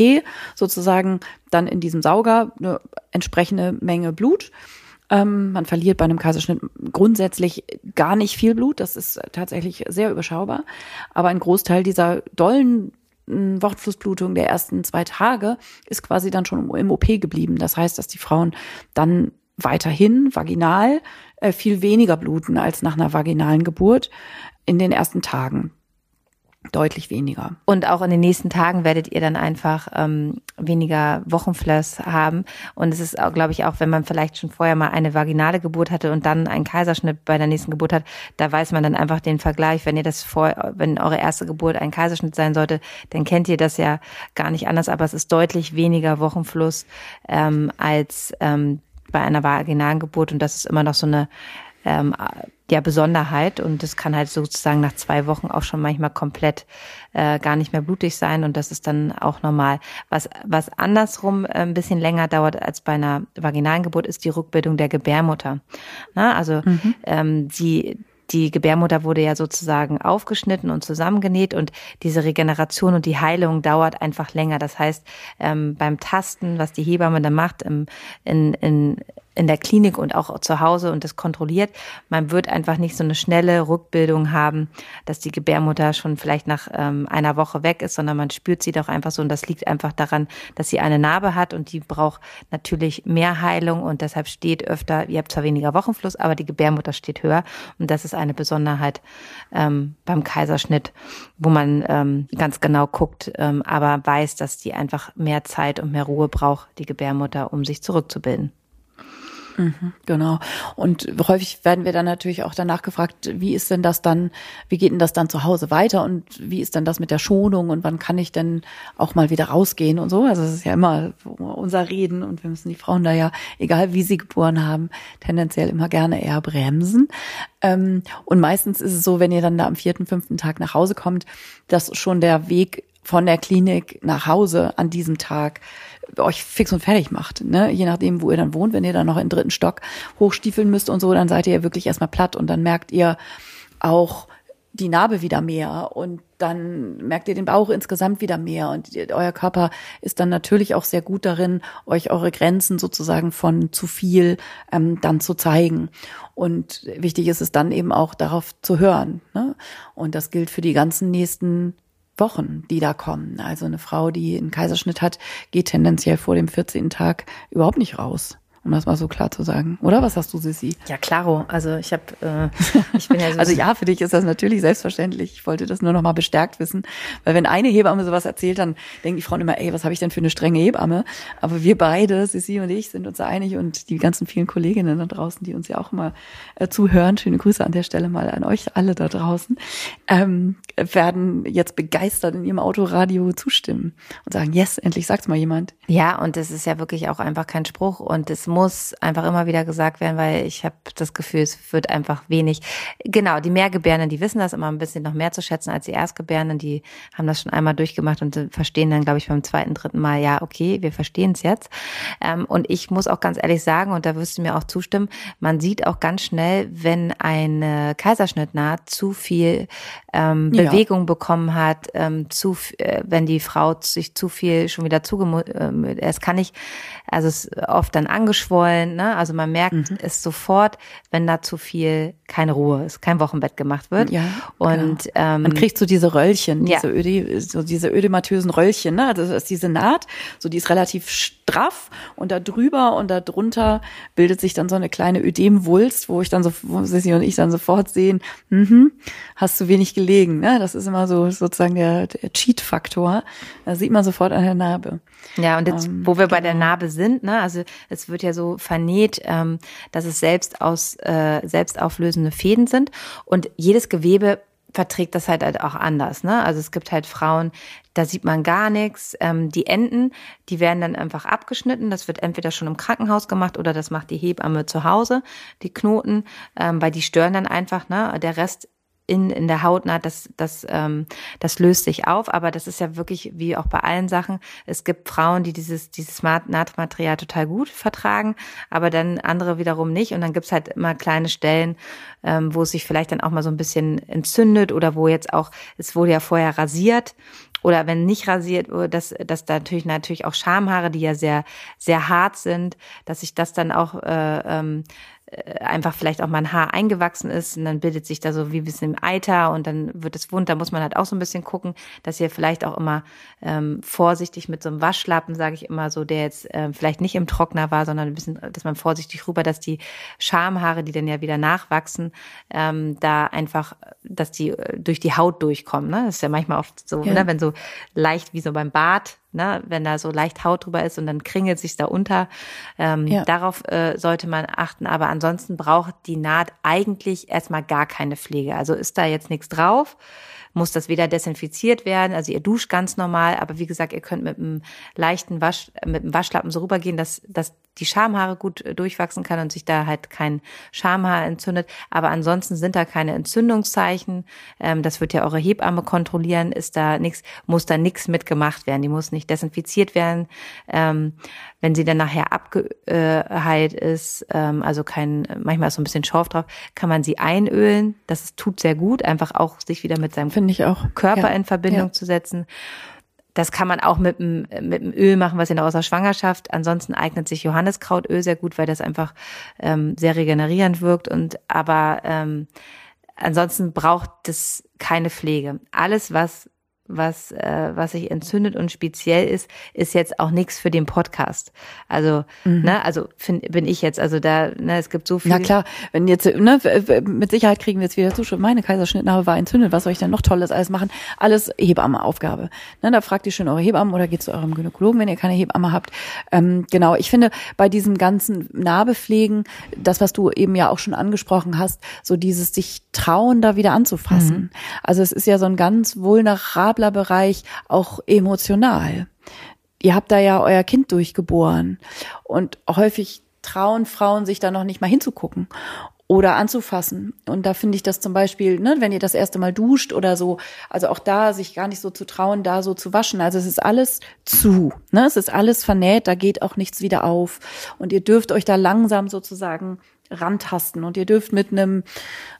sozusagen dann in diesem Sauger eine entsprechende Menge Blut. Ähm, man verliert bei einem Kaiserschnitt grundsätzlich gar nicht viel Blut. Das ist tatsächlich sehr überschaubar. Aber ein Großteil dieser dollen Wortflussblutung der ersten zwei Tage ist quasi dann schon im OP geblieben. Das heißt, dass die Frauen dann weiterhin vaginal äh, viel weniger bluten als nach einer vaginalen Geburt in den ersten Tagen deutlich weniger. Und auch in den nächsten Tagen werdet ihr dann einfach ähm, weniger Wochenfloss haben. Und es ist glaube ich, auch, wenn man vielleicht schon vorher mal eine vaginale Geburt hatte und dann einen Kaiserschnitt bei der nächsten Geburt hat, da weiß man dann einfach den Vergleich. Wenn ihr das vor, wenn eure erste Geburt ein Kaiserschnitt sein sollte, dann kennt ihr das ja gar nicht anders. Aber es ist deutlich weniger Wochenfluss ähm, als ähm, bei einer vaginalen Geburt. Und das ist immer noch so eine ähm, ja, Besonderheit und es kann halt sozusagen nach zwei Wochen auch schon manchmal komplett äh, gar nicht mehr blutig sein und das ist dann auch normal. Was, was andersrum äh, ein bisschen länger dauert als bei einer vaginalen Geburt, ist die Rückbildung der Gebärmutter. Na, also mhm. ähm, die die Gebärmutter wurde ja sozusagen aufgeschnitten und zusammengenäht und diese Regeneration und die Heilung dauert einfach länger. Das heißt, ähm, beim Tasten, was die Hebamme dann macht, im, in, in, in der Klinik und auch zu Hause und das kontrolliert. Man wird einfach nicht so eine schnelle Rückbildung haben, dass die Gebärmutter schon vielleicht nach ähm, einer Woche weg ist, sondern man spürt sie doch einfach so. Und das liegt einfach daran, dass sie eine Narbe hat und die braucht natürlich mehr Heilung und deshalb steht öfter, ihr habt zwar weniger Wochenfluss, aber die Gebärmutter steht höher. Und das ist eine Besonderheit ähm, beim Kaiserschnitt, wo man ähm, ganz genau guckt, ähm, aber weiß, dass die einfach mehr Zeit und mehr Ruhe braucht, die Gebärmutter, um sich zurückzubilden. Mhm, genau. Und häufig werden wir dann natürlich auch danach gefragt, wie ist denn das dann, wie geht denn das dann zu Hause weiter und wie ist denn das mit der Schonung und wann kann ich denn auch mal wieder rausgehen und so. Also es ist ja immer unser Reden und wir müssen die Frauen da ja, egal wie sie geboren haben, tendenziell immer gerne eher bremsen. Ähm, und meistens ist es so, wenn ihr dann da am vierten, fünften Tag nach Hause kommt, dass schon der Weg von der Klinik nach Hause an diesem Tag euch fix und fertig macht. Ne? Je nachdem, wo ihr dann wohnt, wenn ihr dann noch den dritten Stock hochstiefeln müsst und so, dann seid ihr wirklich erstmal platt und dann merkt ihr auch die Narbe wieder mehr und dann merkt ihr den Bauch insgesamt wieder mehr und euer Körper ist dann natürlich auch sehr gut darin, euch eure Grenzen sozusagen von zu viel ähm, dann zu zeigen. Und wichtig ist es dann eben auch darauf zu hören. Ne? Und das gilt für die ganzen nächsten Wochen, die da kommen. Also eine Frau, die einen Kaiserschnitt hat, geht tendenziell vor dem 14. Tag überhaupt nicht raus um das mal so klar zu sagen. Oder was hast du, Sissi? Ja, klaro. Also ich habe, äh, ich bin ja so Also ja, für dich ist das natürlich selbstverständlich. Ich wollte das nur noch mal bestärkt wissen, weil wenn eine Hebamme sowas erzählt, dann denken die Frauen immer, ey, was habe ich denn für eine strenge Hebamme? Aber wir beide, Sissi und ich, sind uns einig und die ganzen vielen Kolleginnen da draußen, die uns ja auch immer äh, zuhören, schöne Grüße an der Stelle mal an euch alle da draußen, ähm, werden jetzt begeistert in ihrem Autoradio zustimmen und sagen, yes, endlich sagt's mal jemand. Ja, und es ist ja wirklich auch einfach kein Spruch und es muss einfach immer wieder gesagt werden, weil ich habe das Gefühl, es wird einfach wenig. Genau, die Mehrgebärenden, die wissen das immer ein bisschen noch mehr zu schätzen als die Erstgebärenden, die haben das schon einmal durchgemacht und verstehen dann, glaube ich, beim zweiten, dritten Mal, ja, okay, wir verstehen es jetzt. Ähm, und ich muss auch ganz ehrlich sagen, und da wirst du mir auch zustimmen, man sieht auch ganz schnell, wenn eine Kaiserschnittnaht zu viel ähm, ja. Bewegung bekommen hat, ähm, zu, äh, wenn die Frau sich zu viel schon wieder zugemut, äh, es kann nicht, also es ist oft dann angeschwollen, ne? Also man merkt mhm. es sofort, wenn da zu viel keine Ruhe ist, kein Wochenbett gemacht wird. Ja. Und genau. ähm, man kriegt so diese Röllchen, diese ja. Öde, so diese ödematösen Röllchen, ne? Das ist diese Naht, so die ist relativ straff und da drüber und da drunter bildet sich dann so eine kleine Ödemwulst, wo ich dann so, wo Sissi und ich dann sofort sehen, mhm, hast du wenig gelegen, ne? Das ist immer so sozusagen der, der Cheat-Faktor. Da sieht man sofort an der Narbe. Ja, und jetzt, ähm, wo wir genau. bei der genau. Narbe sind, ne, also es wird ja so vernäht, ähm, dass es selbst aus äh, selbst auflösende Fäden sind und jedes Gewebe verträgt das halt, halt auch anders. Ne? Also es gibt halt Frauen, da sieht man gar nichts. Ähm, die Enden, die werden dann einfach abgeschnitten. Das wird entweder schon im Krankenhaus gemacht oder das macht die Hebamme zu Hause, die Knoten, ähm, weil die stören dann einfach. Ne? Der Rest in, in der Hautnaht, das, das, ähm, das löst sich auf. Aber das ist ja wirklich wie auch bei allen Sachen. Es gibt Frauen, die dieses, dieses Nahtmaterial total gut vertragen, aber dann andere wiederum nicht. Und dann gibt's halt immer kleine Stellen, ähm, wo es sich vielleicht dann auch mal so ein bisschen entzündet oder wo jetzt auch, es wurde ja vorher rasiert oder wenn nicht rasiert, dass, dass da natürlich natürlich auch Schamhaare, die ja sehr sehr hart sind, dass sich das dann auch äh, ähm, äh, einfach vielleicht auch mal ein Haar eingewachsen ist und dann bildet sich da so wie ein bisschen im Eiter und dann wird es wund. Da muss man halt auch so ein bisschen gucken, dass ihr vielleicht auch immer ähm, vorsichtig mit so einem Waschlappen, sage ich immer so, der jetzt äh, vielleicht nicht im Trockner war, sondern ein bisschen, dass man vorsichtig rüber, dass die Schamhaare, die dann ja wieder nachwachsen, ähm, da einfach, dass die äh, durch die Haut durchkommen. Ne? Das ist ja manchmal oft so, ja. ne? wenn so leicht wie so beim Bad ne, wenn da so leicht Haut drüber ist und dann kringelt sich da unter. Ähm, ja. Darauf äh, sollte man achten. Aber ansonsten braucht die Naht eigentlich erstmal gar keine Pflege. Also ist da jetzt nichts drauf muss das weder desinfiziert werden, also ihr duscht ganz normal, aber wie gesagt, ihr könnt mit einem leichten Wasch, mit einem Waschlappen so rübergehen, dass, dass die Schamhaare gut äh, durchwachsen kann und sich da halt kein Schamhaar entzündet. Aber ansonsten sind da keine Entzündungszeichen. Ähm, das wird ja eure Hebamme kontrollieren. Ist da nichts, muss da nichts mitgemacht werden. Die muss nicht desinfiziert werden. Ähm, wenn sie dann nachher abgeheilt ist, ähm, also kein, manchmal ist so ein bisschen Schorf drauf, kann man sie einölen. Das tut sehr gut, einfach auch sich wieder mit seinem Finde ich auch. Körper ja. in Verbindung ja. zu setzen. Das kann man auch mit dem, mit dem Öl machen, was ihr noch aus der Schwangerschaft. Ansonsten eignet sich Johanniskrautöl sehr gut, weil das einfach ähm, sehr regenerierend wirkt. Und aber ähm, ansonsten braucht es keine Pflege. Alles, was was, äh, was sich entzündet und speziell ist, ist jetzt auch nichts für den Podcast. Also, mhm. ne, also find, bin ich jetzt, also da, ne, es gibt so viel. Na klar, wenn jetzt, ne, mit Sicherheit kriegen wir jetzt wieder Zuschrift, meine Kaiserschnittnarbe war entzündet, was soll ich denn noch Tolles alles machen? Alles Hebammeaufgabe. Ne, da fragt ihr schön eure Hebammen oder geht zu eurem Gynäkologen, wenn ihr keine Hebamme habt. Ähm, genau, ich finde, bei diesem ganzen Narbepflegen, das, was du eben ja auch schon angesprochen hast, so dieses sich trauen, da wieder anzufassen. Mhm. Also es ist ja so ein ganz vulnerabler Bereich, auch emotional. Ihr habt da ja euer Kind durchgeboren und häufig trauen Frauen sich da noch nicht mal hinzugucken oder anzufassen. Und da finde ich das zum Beispiel, ne, wenn ihr das erste Mal duscht oder so, also auch da sich gar nicht so zu trauen, da so zu waschen. Also es ist alles zu, ne, es ist alles vernäht, da geht auch nichts wieder auf. Und ihr dürft euch da langsam sozusagen rantasten und ihr dürft mit einem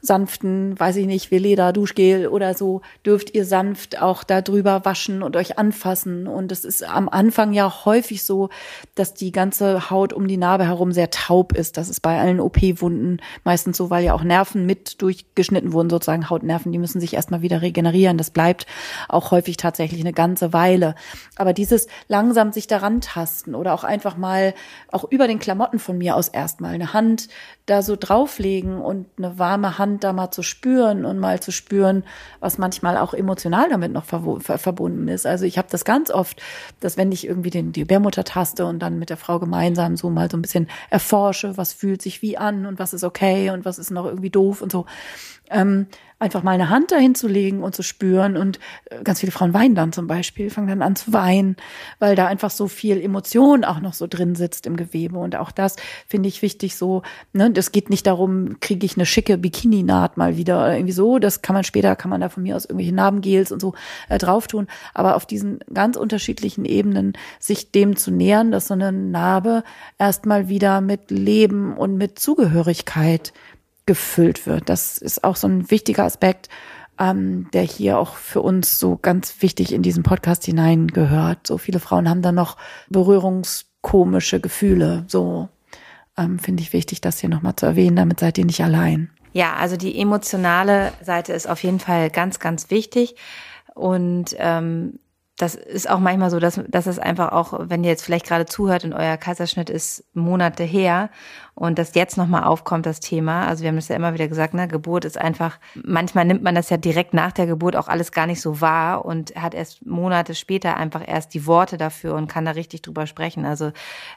sanften, weiß ich nicht, Veleda Duschgel oder so, dürft ihr sanft auch da drüber waschen und euch anfassen und es ist am Anfang ja häufig so, dass die ganze Haut um die Narbe herum sehr taub ist. Das ist bei allen OP-Wunden meistens so, weil ja auch Nerven mit durchgeschnitten wurden, sozusagen Hautnerven, die müssen sich erstmal wieder regenerieren. Das bleibt auch häufig tatsächlich eine ganze Weile. Aber dieses langsam sich daran tasten oder auch einfach mal auch über den Klamotten von mir aus erstmal eine Hand da so drauflegen und eine warme Hand da mal zu spüren und mal zu spüren, was manchmal auch emotional damit noch verbunden ist. Also ich habe das ganz oft, dass wenn ich irgendwie den, die Gebärmutter taste und dann mit der Frau gemeinsam so mal so ein bisschen erforsche, was fühlt sich wie an und was ist okay und was ist noch irgendwie doof und so, ähm, einfach mal eine Hand dahin zu legen und zu spüren. Und äh, ganz viele Frauen weinen dann zum Beispiel, fangen dann an zu weinen, weil da einfach so viel Emotion auch noch so drin sitzt im Gewebe. Und auch das finde ich wichtig so, ne, das geht nicht darum, kriege ich eine schicke Bikini-Naht mal wieder oder irgendwie so. Das kann man später, kann man da von mir aus irgendwelche Narbengels und so äh, drauf tun. Aber auf diesen ganz unterschiedlichen Ebenen sich dem zu nähern, dass so eine Narbe erstmal wieder mit Leben und mit Zugehörigkeit gefüllt wird. Das ist auch so ein wichtiger Aspekt, ähm, der hier auch für uns so ganz wichtig in diesen Podcast hineingehört. So viele Frauen haben da noch berührungskomische Gefühle. So ähm, finde ich wichtig, das hier nochmal zu erwähnen. Damit seid ihr nicht allein. Ja, also die emotionale Seite ist auf jeden Fall ganz, ganz wichtig. Und ähm, das ist auch manchmal so, dass, dass es einfach auch, wenn ihr jetzt vielleicht gerade zuhört und euer Kaiserschnitt ist Monate her und das jetzt nochmal aufkommt, das Thema. Also wir haben das ja immer wieder gesagt, ne, Geburt ist einfach, manchmal nimmt man das ja direkt nach der Geburt auch alles gar nicht so wahr und hat erst Monate später einfach erst die Worte dafür und kann da richtig drüber sprechen. Also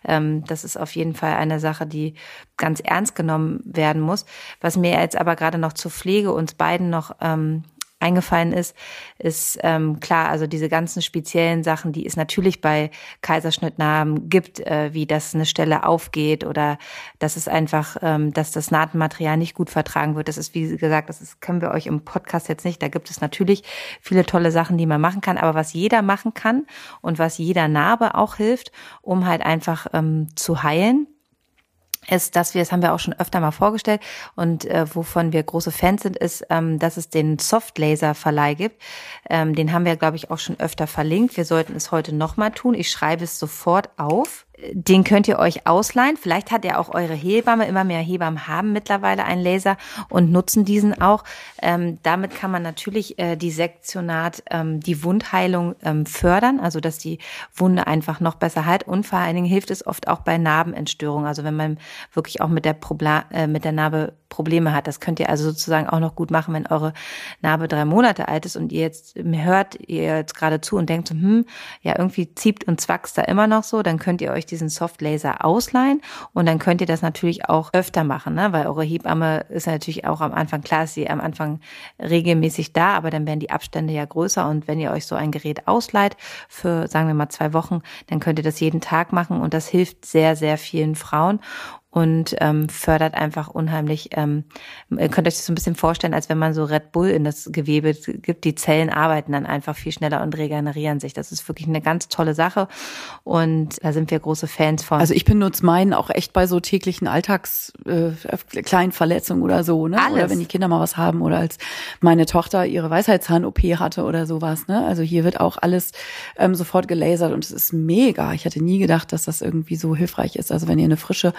ähm, das ist auf jeden Fall eine Sache, die ganz ernst genommen werden muss. Was mir jetzt aber gerade noch zur Pflege uns beiden noch ähm, eingefallen ist, ist ähm, klar, also diese ganzen speziellen Sachen, die es natürlich bei Kaiserschnittnarben gibt, äh, wie dass eine Stelle aufgeht oder dass es einfach, ähm, dass das Nahtmaterial nicht gut vertragen wird. Das ist, wie gesagt, das ist, können wir euch im Podcast jetzt nicht. Da gibt es natürlich viele tolle Sachen, die man machen kann, aber was jeder machen kann und was jeder Narbe auch hilft, um halt einfach ähm, zu heilen, ist, dass wir, das haben wir auch schon öfter mal vorgestellt und äh, wovon wir große Fans sind, ist, ähm, dass es den Softlaser-Verleih gibt. Ähm, den haben wir, glaube ich, auch schon öfter verlinkt. Wir sollten es heute nochmal tun. Ich schreibe es sofort auf den könnt ihr euch ausleihen. Vielleicht hat ja auch eure Hebamme, immer mehr Hebammen haben mittlerweile einen Laser und nutzen diesen auch. Ähm, damit kann man natürlich äh, die Sektionat, ähm, die Wundheilung ähm, fördern, also dass die Wunde einfach noch besser heilt. Und vor allen Dingen hilft es oft auch bei Narbenentstörungen, also wenn man wirklich auch mit der, Probla äh, mit der Narbe Probleme hat. Das könnt ihr also sozusagen auch noch gut machen, wenn eure Narbe drei Monate alt ist und ihr jetzt hört, ihr jetzt gerade zu und denkt, so, hm, ja, irgendwie zieht und zwackst da immer noch so, dann könnt ihr euch diesen Softlaser ausleihen und dann könnt ihr das natürlich auch öfter machen, ne? weil eure Hebamme ist natürlich auch am Anfang, klar ist sie am Anfang regelmäßig da, aber dann werden die Abstände ja größer und wenn ihr euch so ein Gerät ausleiht für, sagen wir mal, zwei Wochen, dann könnt ihr das jeden Tag machen und das hilft sehr, sehr vielen Frauen und ähm, fördert einfach unheimlich. Ähm, ihr könnt euch das so ein bisschen vorstellen, als wenn man so Red Bull in das Gewebe gibt. Die Zellen arbeiten dann einfach viel schneller und regenerieren sich. Das ist wirklich eine ganz tolle Sache und da sind wir große Fans von. Also ich benutze meinen auch echt bei so täglichen Alltags äh, kleinen Verletzungen oder so, ne? Alles. Oder wenn die Kinder mal was haben oder als meine Tochter ihre Weisheitszahn-OP hatte oder sowas, ne? Also hier wird auch alles ähm, sofort gelasert und es ist mega. Ich hatte nie gedacht, dass das irgendwie so hilfreich ist. Also wenn ihr eine frische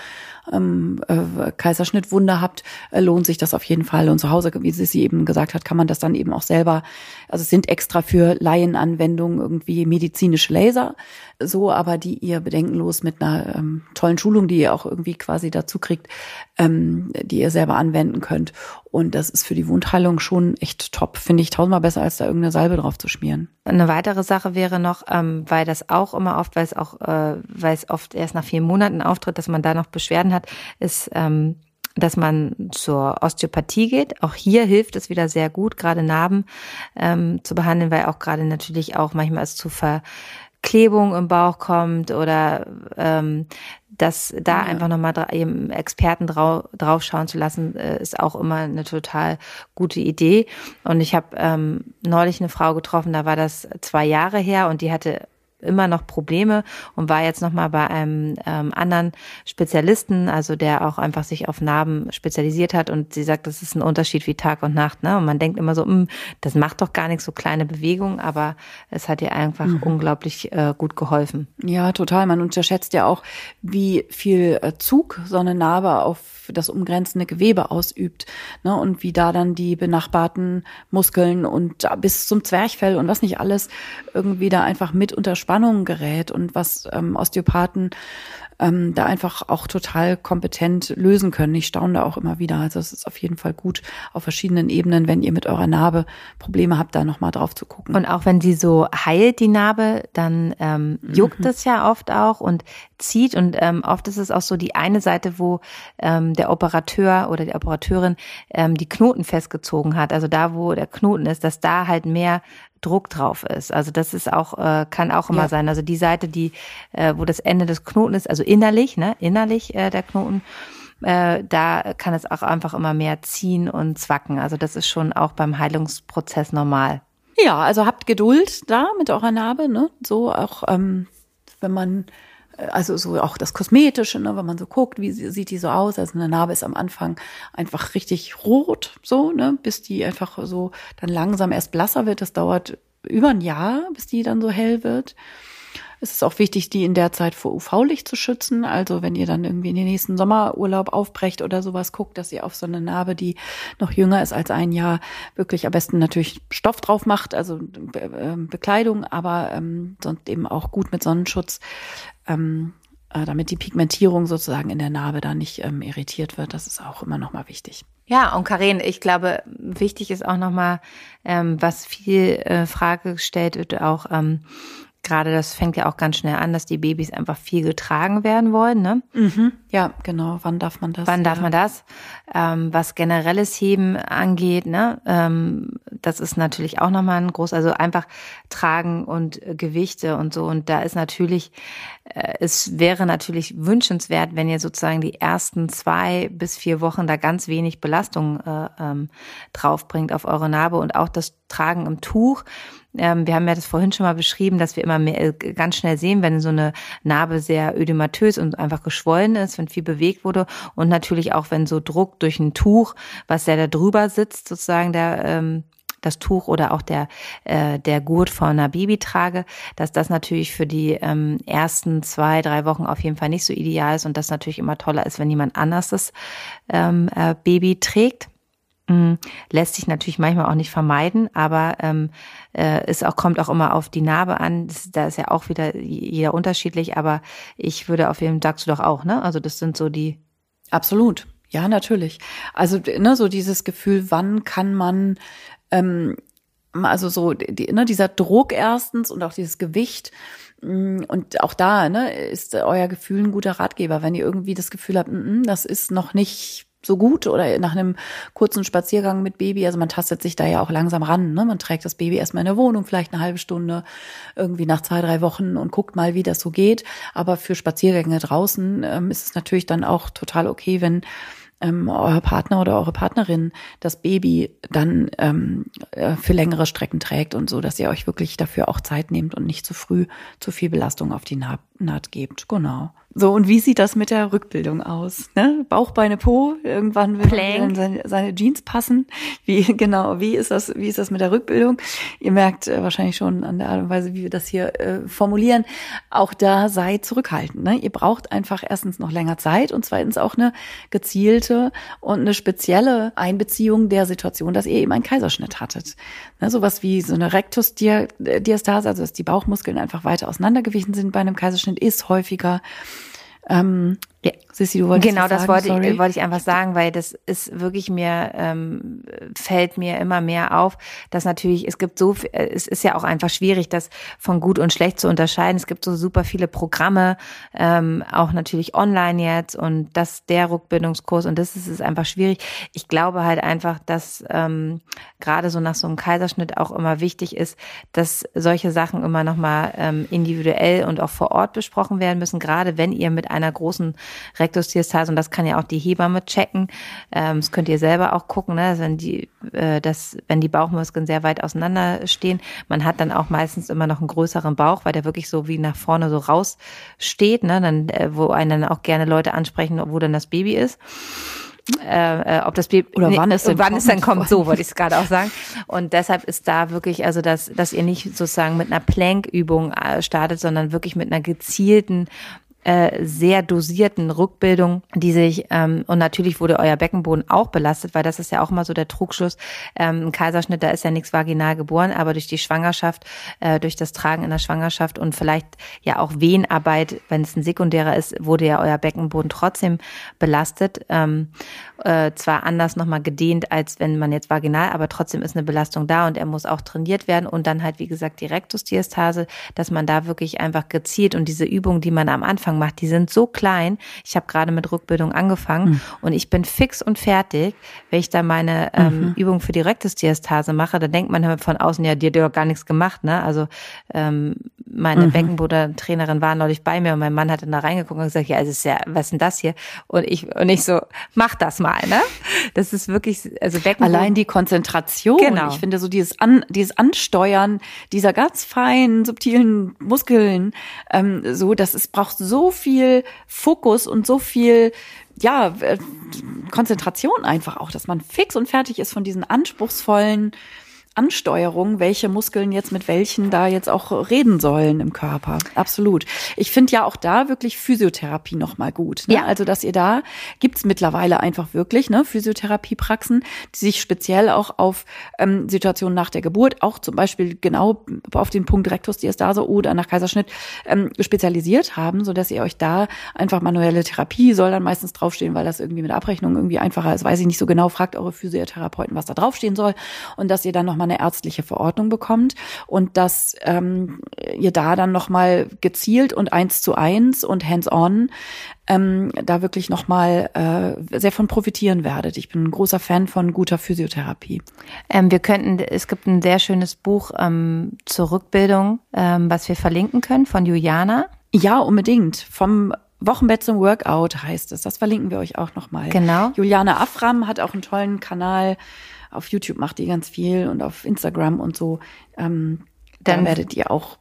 ähm, äh, Kaiserschnittwunde habt, äh, lohnt sich das auf jeden Fall. Und zu Hause, wie sie eben gesagt hat, kann man das dann eben auch selber, also es sind extra für Laienanwendungen irgendwie medizinische Laser, so, aber die ihr bedenkenlos mit einer ähm, tollen Schulung, die ihr auch irgendwie quasi dazu kriegt, ähm, die ihr selber anwenden könnt. Und das ist für die Wundheilung schon echt top, finde ich tausendmal besser, als da irgendeine Salbe drauf zu schmieren. Eine weitere Sache wäre noch, ähm, weil das auch immer oft, weil es auch, äh, weil es oft erst nach vier Monaten auftritt, dass man da noch Beschwerden hat, ist ähm, dass man zur Osteopathie geht. Auch hier hilft es wieder sehr gut, gerade Narben ähm, zu behandeln, weil auch gerade natürlich auch manchmal es zu Verklebung im Bauch kommt oder ähm, dass da ja. einfach nochmal eben Experten drau draufschauen zu lassen, äh, ist auch immer eine total gute Idee. Und ich habe ähm, neulich eine Frau getroffen, da war das zwei Jahre her und die hatte immer noch Probleme und war jetzt nochmal bei einem ähm, anderen Spezialisten, also der auch einfach sich auf Narben spezialisiert hat und sie sagt, das ist ein Unterschied wie Tag und Nacht. Ne? Und man denkt immer so, hm, das macht doch gar nichts, so kleine Bewegungen, aber es hat ihr einfach mhm. unglaublich äh, gut geholfen. Ja, total. Man unterschätzt ja auch, wie viel äh, Zug so eine Narbe auf das umgrenzende Gewebe ausübt ne? und wie da dann die benachbarten Muskeln und bis zum Zwerchfell und was nicht alles irgendwie da einfach mit unter Spannung gerät und was ähm, Osteopathen ähm, da einfach auch total kompetent lösen können. Ich staune da auch immer wieder. Also es ist auf jeden Fall gut auf verschiedenen Ebenen, wenn ihr mit eurer Narbe Probleme habt, da nochmal drauf zu gucken. Und auch wenn sie so heilt, die Narbe, dann ähm, juckt mhm. es ja oft auch und zieht. Und ähm, oft ist es auch so die eine Seite, wo ähm, der Operateur oder die Operateurin ähm, die Knoten festgezogen hat. Also da, wo der Knoten ist, dass da halt mehr Druck drauf ist. Also das ist auch, äh, kann auch immer ja. sein. Also die Seite, die, äh, wo das Ende des Knoten ist, also innerlich, ne, innerlich äh, der Knoten, äh, da kann es auch einfach immer mehr ziehen und zwacken. Also das ist schon auch beim Heilungsprozess normal. Ja, also habt Geduld da mit eurer Narbe, ne? So auch, ähm, wenn man also so auch das Kosmetische, ne, wenn man so guckt, wie sieht die so aus. Also eine Narbe ist am Anfang einfach richtig rot, so, ne, bis die einfach so dann langsam erst blasser wird. Das dauert über ein Jahr, bis die dann so hell wird. Es ist auch wichtig, die in der Zeit vor UV-Licht zu schützen. Also wenn ihr dann irgendwie in den nächsten Sommerurlaub aufbrecht oder sowas guckt, dass ihr auf so eine Narbe, die noch jünger ist als ein Jahr, wirklich am besten natürlich Stoff drauf macht, also äh, Bekleidung, aber ähm, sonst eben auch gut mit Sonnenschutz. Ähm, äh, damit die Pigmentierung sozusagen in der Narbe da nicht ähm, irritiert wird. Das ist auch immer nochmal wichtig. Ja, und Karin, ich glaube, wichtig ist auch nochmal, ähm, was viel äh, Frage gestellt wird, auch ähm, gerade das fängt ja auch ganz schnell an, dass die Babys einfach viel getragen werden wollen. Ne? Mhm. Ja, genau. Wann darf man das? Wann darf man das? Ähm, was generelles Heben angeht, ne? Ähm, das ist natürlich auch nochmal ein groß, also einfach Tragen und äh, Gewichte und so. Und da ist natürlich, äh, es wäre natürlich wünschenswert, wenn ihr sozusagen die ersten zwei bis vier Wochen da ganz wenig Belastung äh, ähm, draufbringt auf eure Narbe und auch das Tragen im Tuch ähm, wir haben ja das vorhin schon mal beschrieben, dass wir immer mehr, äh, ganz schnell sehen, wenn so eine Narbe sehr ödematös und einfach geschwollen ist, wenn viel bewegt wurde und natürlich auch, wenn so Druck durch ein Tuch, was ja da drüber sitzt, sozusagen der ähm, das Tuch oder auch der, äh, der Gurt von einer Babytrage, dass das natürlich für die ähm, ersten zwei, drei Wochen auf jeden Fall nicht so ideal ist und das natürlich immer toller ist, wenn jemand anders das ähm, äh, Baby trägt. Mm, lässt sich natürlich manchmal auch nicht vermeiden, aber ähm, äh, es auch, kommt auch immer auf die Narbe an. Das, da ist ja auch wieder jeder unterschiedlich, aber ich würde auf jeden Fall, sagst du doch auch, ne? Also das sind so die. Absolut. Ja, natürlich. Also, ne, so dieses Gefühl, wann kann man, ähm, also so die, ne, dieser Druck erstens und auch dieses Gewicht, mm, und auch da ne, ist euer Gefühl ein guter Ratgeber, wenn ihr irgendwie das Gefühl habt, mm, das ist noch nicht so gut oder nach einem kurzen Spaziergang mit Baby. Also man tastet sich da ja auch langsam ran. Ne? Man trägt das Baby erstmal in der Wohnung, vielleicht eine halbe Stunde, irgendwie nach zwei, drei Wochen und guckt mal, wie das so geht. Aber für Spaziergänge draußen ähm, ist es natürlich dann auch total okay, wenn ähm, euer Partner oder eure Partnerin das Baby dann ähm, äh, für längere Strecken trägt und so, dass ihr euch wirklich dafür auch Zeit nehmt und nicht zu früh zu viel Belastung auf die Naht, Naht gebt. Genau. So, und wie sieht das mit der Rückbildung aus? Ne? Bauch, Beine, Po, irgendwann will man seine, seine, Jeans passen. Wie genau, wie ist das, wie ist das mit der Rückbildung? Ihr merkt äh, wahrscheinlich schon an der Art und Weise, wie wir das hier äh, formulieren. Auch da sei zurückhaltend. Ne? Ihr braucht einfach erstens noch länger Zeit und zweitens auch eine gezielte und eine spezielle Einbeziehung der Situation, dass ihr eben einen Kaiserschnitt hattet. Ne? Sowas wie so eine Rektusdiastase, also dass die Bauchmuskeln einfach weiter auseinandergewichen sind bei einem Kaiserschnitt, ist häufiger. Ähm, ja. Sissi, du wolltest Genau, das wollte ich, wollte ich einfach sagen, weil das ist wirklich mir, ähm, fällt mir immer mehr auf, dass natürlich, es gibt so, es ist ja auch einfach schwierig, das von gut und schlecht zu unterscheiden. Es gibt so super viele Programme, ähm, auch natürlich online jetzt und das, der Rückbildungskurs und das ist es einfach schwierig. Ich glaube halt einfach, dass ähm, gerade so nach so einem Kaiserschnitt auch immer wichtig ist, dass solche Sachen immer nochmal ähm, individuell und auch vor Ort besprochen werden müssen, gerade wenn ihr mit einer großen Rektusdiastase und das kann ja auch die Hebamme checken. Ähm, das könnt ihr selber auch gucken, ne? wenn die, äh, das, wenn die Bauchmuskeln sehr weit auseinander stehen. Man hat dann auch meistens immer noch einen größeren Bauch, weil der wirklich so wie nach vorne so raussteht, ne? dann, äh, wo einen dann auch gerne Leute ansprechen, wo dann das Baby ist. Äh, äh, ob das Baby oder wann es dann wann kommt, es dann kommt, so wollte ich es gerade auch sagen. Und deshalb ist da wirklich, also dass, dass ihr nicht sozusagen mit einer Plankübung äh, startet, sondern wirklich mit einer gezielten äh, sehr dosierten Rückbildung, die sich, ähm, und natürlich wurde euer Beckenboden auch belastet, weil das ist ja auch mal so der Trugschluss. Ähm, ein Kaiserschnitt, da ist ja nichts vaginal geboren, aber durch die Schwangerschaft, äh, durch das Tragen in der Schwangerschaft und vielleicht ja auch Wehenarbeit, wenn es ein sekundärer ist, wurde ja euer Beckenboden trotzdem belastet. Ähm, äh, zwar anders nochmal gedehnt, als wenn man jetzt vaginal, aber trotzdem ist eine Belastung da und er muss auch trainiert werden und dann halt, wie gesagt, die Rektusdiastase, dass man da wirklich einfach gezielt und diese Übungen, die man am Anfang macht, die sind so klein. Ich habe gerade mit Rückbildung angefangen mhm. und ich bin fix und fertig, wenn ich da meine ähm, mhm. Übung für die Rektusdiastase mache, da denkt man von außen, ja, dir hat ja gar nichts gemacht, ne? Also ähm, meine mhm. Beckenboden-Trainerin war neulich bei mir und mein Mann hat dann da reingeguckt und gesagt, ja, es ist ja, was ist denn das hier? Und ich, und ich so, mach das mal, ne? Das ist wirklich, also Beckenboden. Allein die Konzentration. Genau. Ich finde so dieses An, dieses Ansteuern dieser ganz feinen, subtilen Muskeln, ähm, so, das ist, braucht so viel Fokus und so viel, ja, äh, Konzentration einfach auch, dass man fix und fertig ist von diesen anspruchsvollen Ansteuerung, welche Muskeln jetzt mit welchen da jetzt auch reden sollen im Körper. Absolut. Ich finde ja auch da wirklich Physiotherapie nochmal gut. Ne? Ja. Also, dass ihr da gibt's mittlerweile einfach wirklich ne, Physiotherapiepraxen, die sich speziell auch auf ähm, Situationen nach der Geburt, auch zum Beispiel genau auf den Punkt Rektusdiastase oder nach Kaiserschnitt ähm, spezialisiert haben, so dass ihr euch da einfach manuelle Therapie soll dann meistens draufstehen, weil das irgendwie mit Abrechnung irgendwie einfacher ist. Weiß ich nicht so genau. Fragt eure Physiotherapeuten, was da draufstehen soll und dass ihr dann nochmal nochmal eine ärztliche Verordnung bekommt und dass ähm, ihr da dann nochmal gezielt und eins zu eins und hands-on ähm, da wirklich nochmal äh, sehr von profitieren werdet. Ich bin ein großer Fan von guter Physiotherapie. Ähm, wir könnten, es gibt ein sehr schönes Buch ähm, zur Rückbildung, ähm, was wir verlinken können von Juliana. Ja, unbedingt. Vom Wochenbett zum Workout heißt es. Das verlinken wir euch auch nochmal. Genau. Juliane Afram hat auch einen tollen Kanal auf YouTube macht die ganz viel und auf Instagram und so. Ähm, dann werdet ihr auch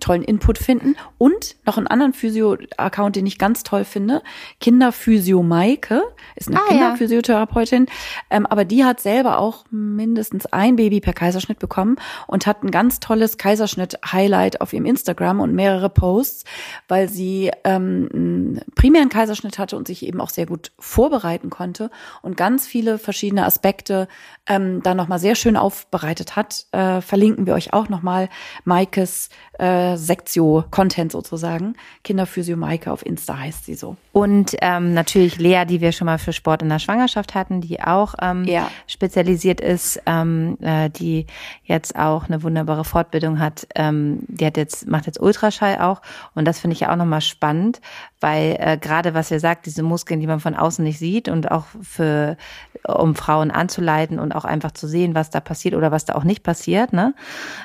tollen Input finden. Und noch einen anderen Physio-Account, den ich ganz toll finde. Kinderphysio Maike ist eine ah, Kinderphysiotherapeutin. Ja. Ähm, aber die hat selber auch mindestens ein Baby per Kaiserschnitt bekommen und hat ein ganz tolles Kaiserschnitt-Highlight auf ihrem Instagram und mehrere Posts, weil sie ähm, einen primären Kaiserschnitt hatte und sich eben auch sehr gut vorbereiten konnte und ganz viele verschiedene Aspekte ähm, da nochmal sehr schön aufbereitet hat. Äh, verlinken wir euch auch nochmal Maikes äh, Sektio-Content sozusagen. Kinderphysio Maike auf Insta heißt sie so. Und ähm, natürlich Lea, die wir schon mal für Sport in der Schwangerschaft hatten, die auch ähm, ja. spezialisiert ist, ähm, äh, die jetzt auch eine wunderbare Fortbildung hat. Ähm, die hat jetzt macht jetzt Ultraschall auch und das finde ich ja auch nochmal spannend, weil äh, gerade was ihr sagt, diese Muskeln, die man von außen nicht sieht und auch für um Frauen anzuleiten und auch einfach zu sehen, was da passiert oder was da auch nicht passiert, ne?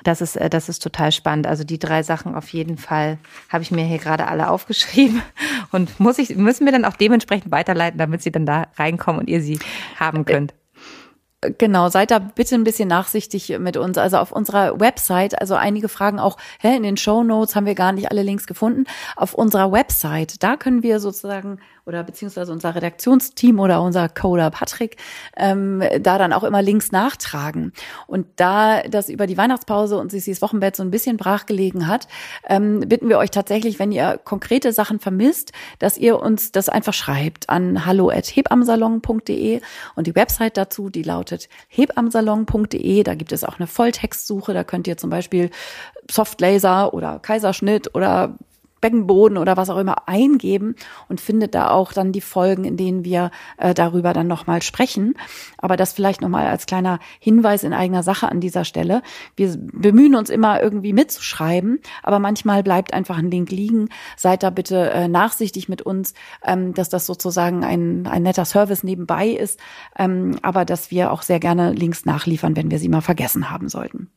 Das ist äh, das ist total spannend. Also die drei Sachen auf jeden Fall habe ich mir hier gerade alle aufgeschrieben und muss ich müssen wir dann auch dementsprechend weiterleiten, damit sie dann da reinkommen und ihr sie haben könnt. Genau, seid da bitte ein bisschen nachsichtig mit uns. Also auf unserer Website, also einige fragen auch, hä, in den Show Notes haben wir gar nicht alle Links gefunden. Auf unserer Website, da können wir sozusagen oder beziehungsweise unser Redaktionsteam oder unser Coder Patrick ähm, da dann auch immer Links nachtragen. Und da das über die Weihnachtspause und Sissis Wochenbett so ein bisschen brachgelegen hat, ähm, bitten wir euch tatsächlich, wenn ihr konkrete Sachen vermisst, dass ihr uns das einfach schreibt an hallo@hebamsalon.de und die Website dazu, die lautet hebamsalon.de. Da gibt es auch eine Volltextsuche. Da könnt ihr zum Beispiel Softlaser oder Kaiserschnitt oder Beckenboden oder was auch immer eingeben und findet da auch dann die Folgen, in denen wir äh, darüber dann nochmal sprechen. Aber das vielleicht nochmal als kleiner Hinweis in eigener Sache an dieser Stelle. Wir bemühen uns immer irgendwie mitzuschreiben, aber manchmal bleibt einfach ein Link liegen. Seid da bitte äh, nachsichtig mit uns, ähm, dass das sozusagen ein, ein netter Service nebenbei ist, ähm, aber dass wir auch sehr gerne Links nachliefern, wenn wir sie mal vergessen haben sollten.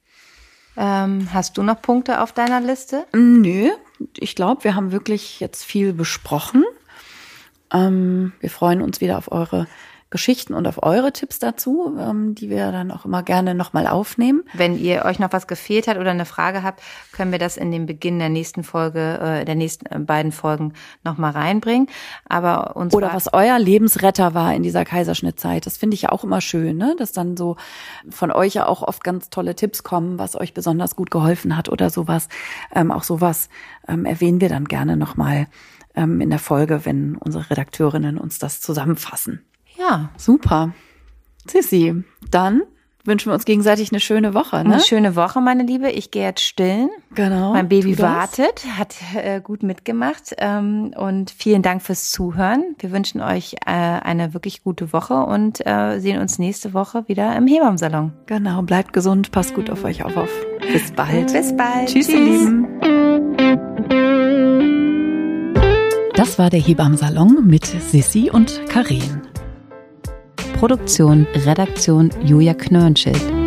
Ähm, hast du noch Punkte auf deiner Liste? Nö, ich glaube, wir haben wirklich jetzt viel besprochen. Ähm, wir freuen uns wieder auf eure Geschichten und auf eure Tipps dazu, ähm, die wir dann auch immer gerne nochmal aufnehmen. Wenn ihr euch noch was gefehlt hat oder eine Frage habt, können wir das in den Beginn der nächsten Folge, äh, der nächsten äh, beiden Folgen nochmal reinbringen. Aber uns oder was euer Lebensretter war in dieser Kaiserschnittzeit, das finde ich ja auch immer schön, ne? dass dann so von euch ja auch oft ganz tolle Tipps kommen, was euch besonders gut geholfen hat oder sowas. Ähm, auch sowas ähm, erwähnen wir dann gerne nochmal ähm, in der Folge, wenn unsere Redakteurinnen uns das zusammenfassen. Ja. Super. Sissi, dann wünschen wir uns gegenseitig eine schöne Woche. Ne? Eine schöne Woche, meine Liebe. Ich gehe jetzt stillen. Genau. Mein Baby wartet, hat äh, gut mitgemacht. Ähm, und vielen Dank fürs Zuhören. Wir wünschen euch äh, eine wirklich gute Woche und äh, sehen uns nächste Woche wieder im Hebammsalon. Genau. Bleibt gesund, passt gut auf euch auf. auf. Bis bald. Bis bald. Tschüss, Tschüss. ihr Lieben. Das war der Hebammsalon mit Sissi und Karin. Produktion, Redaktion Julia Knörnschild.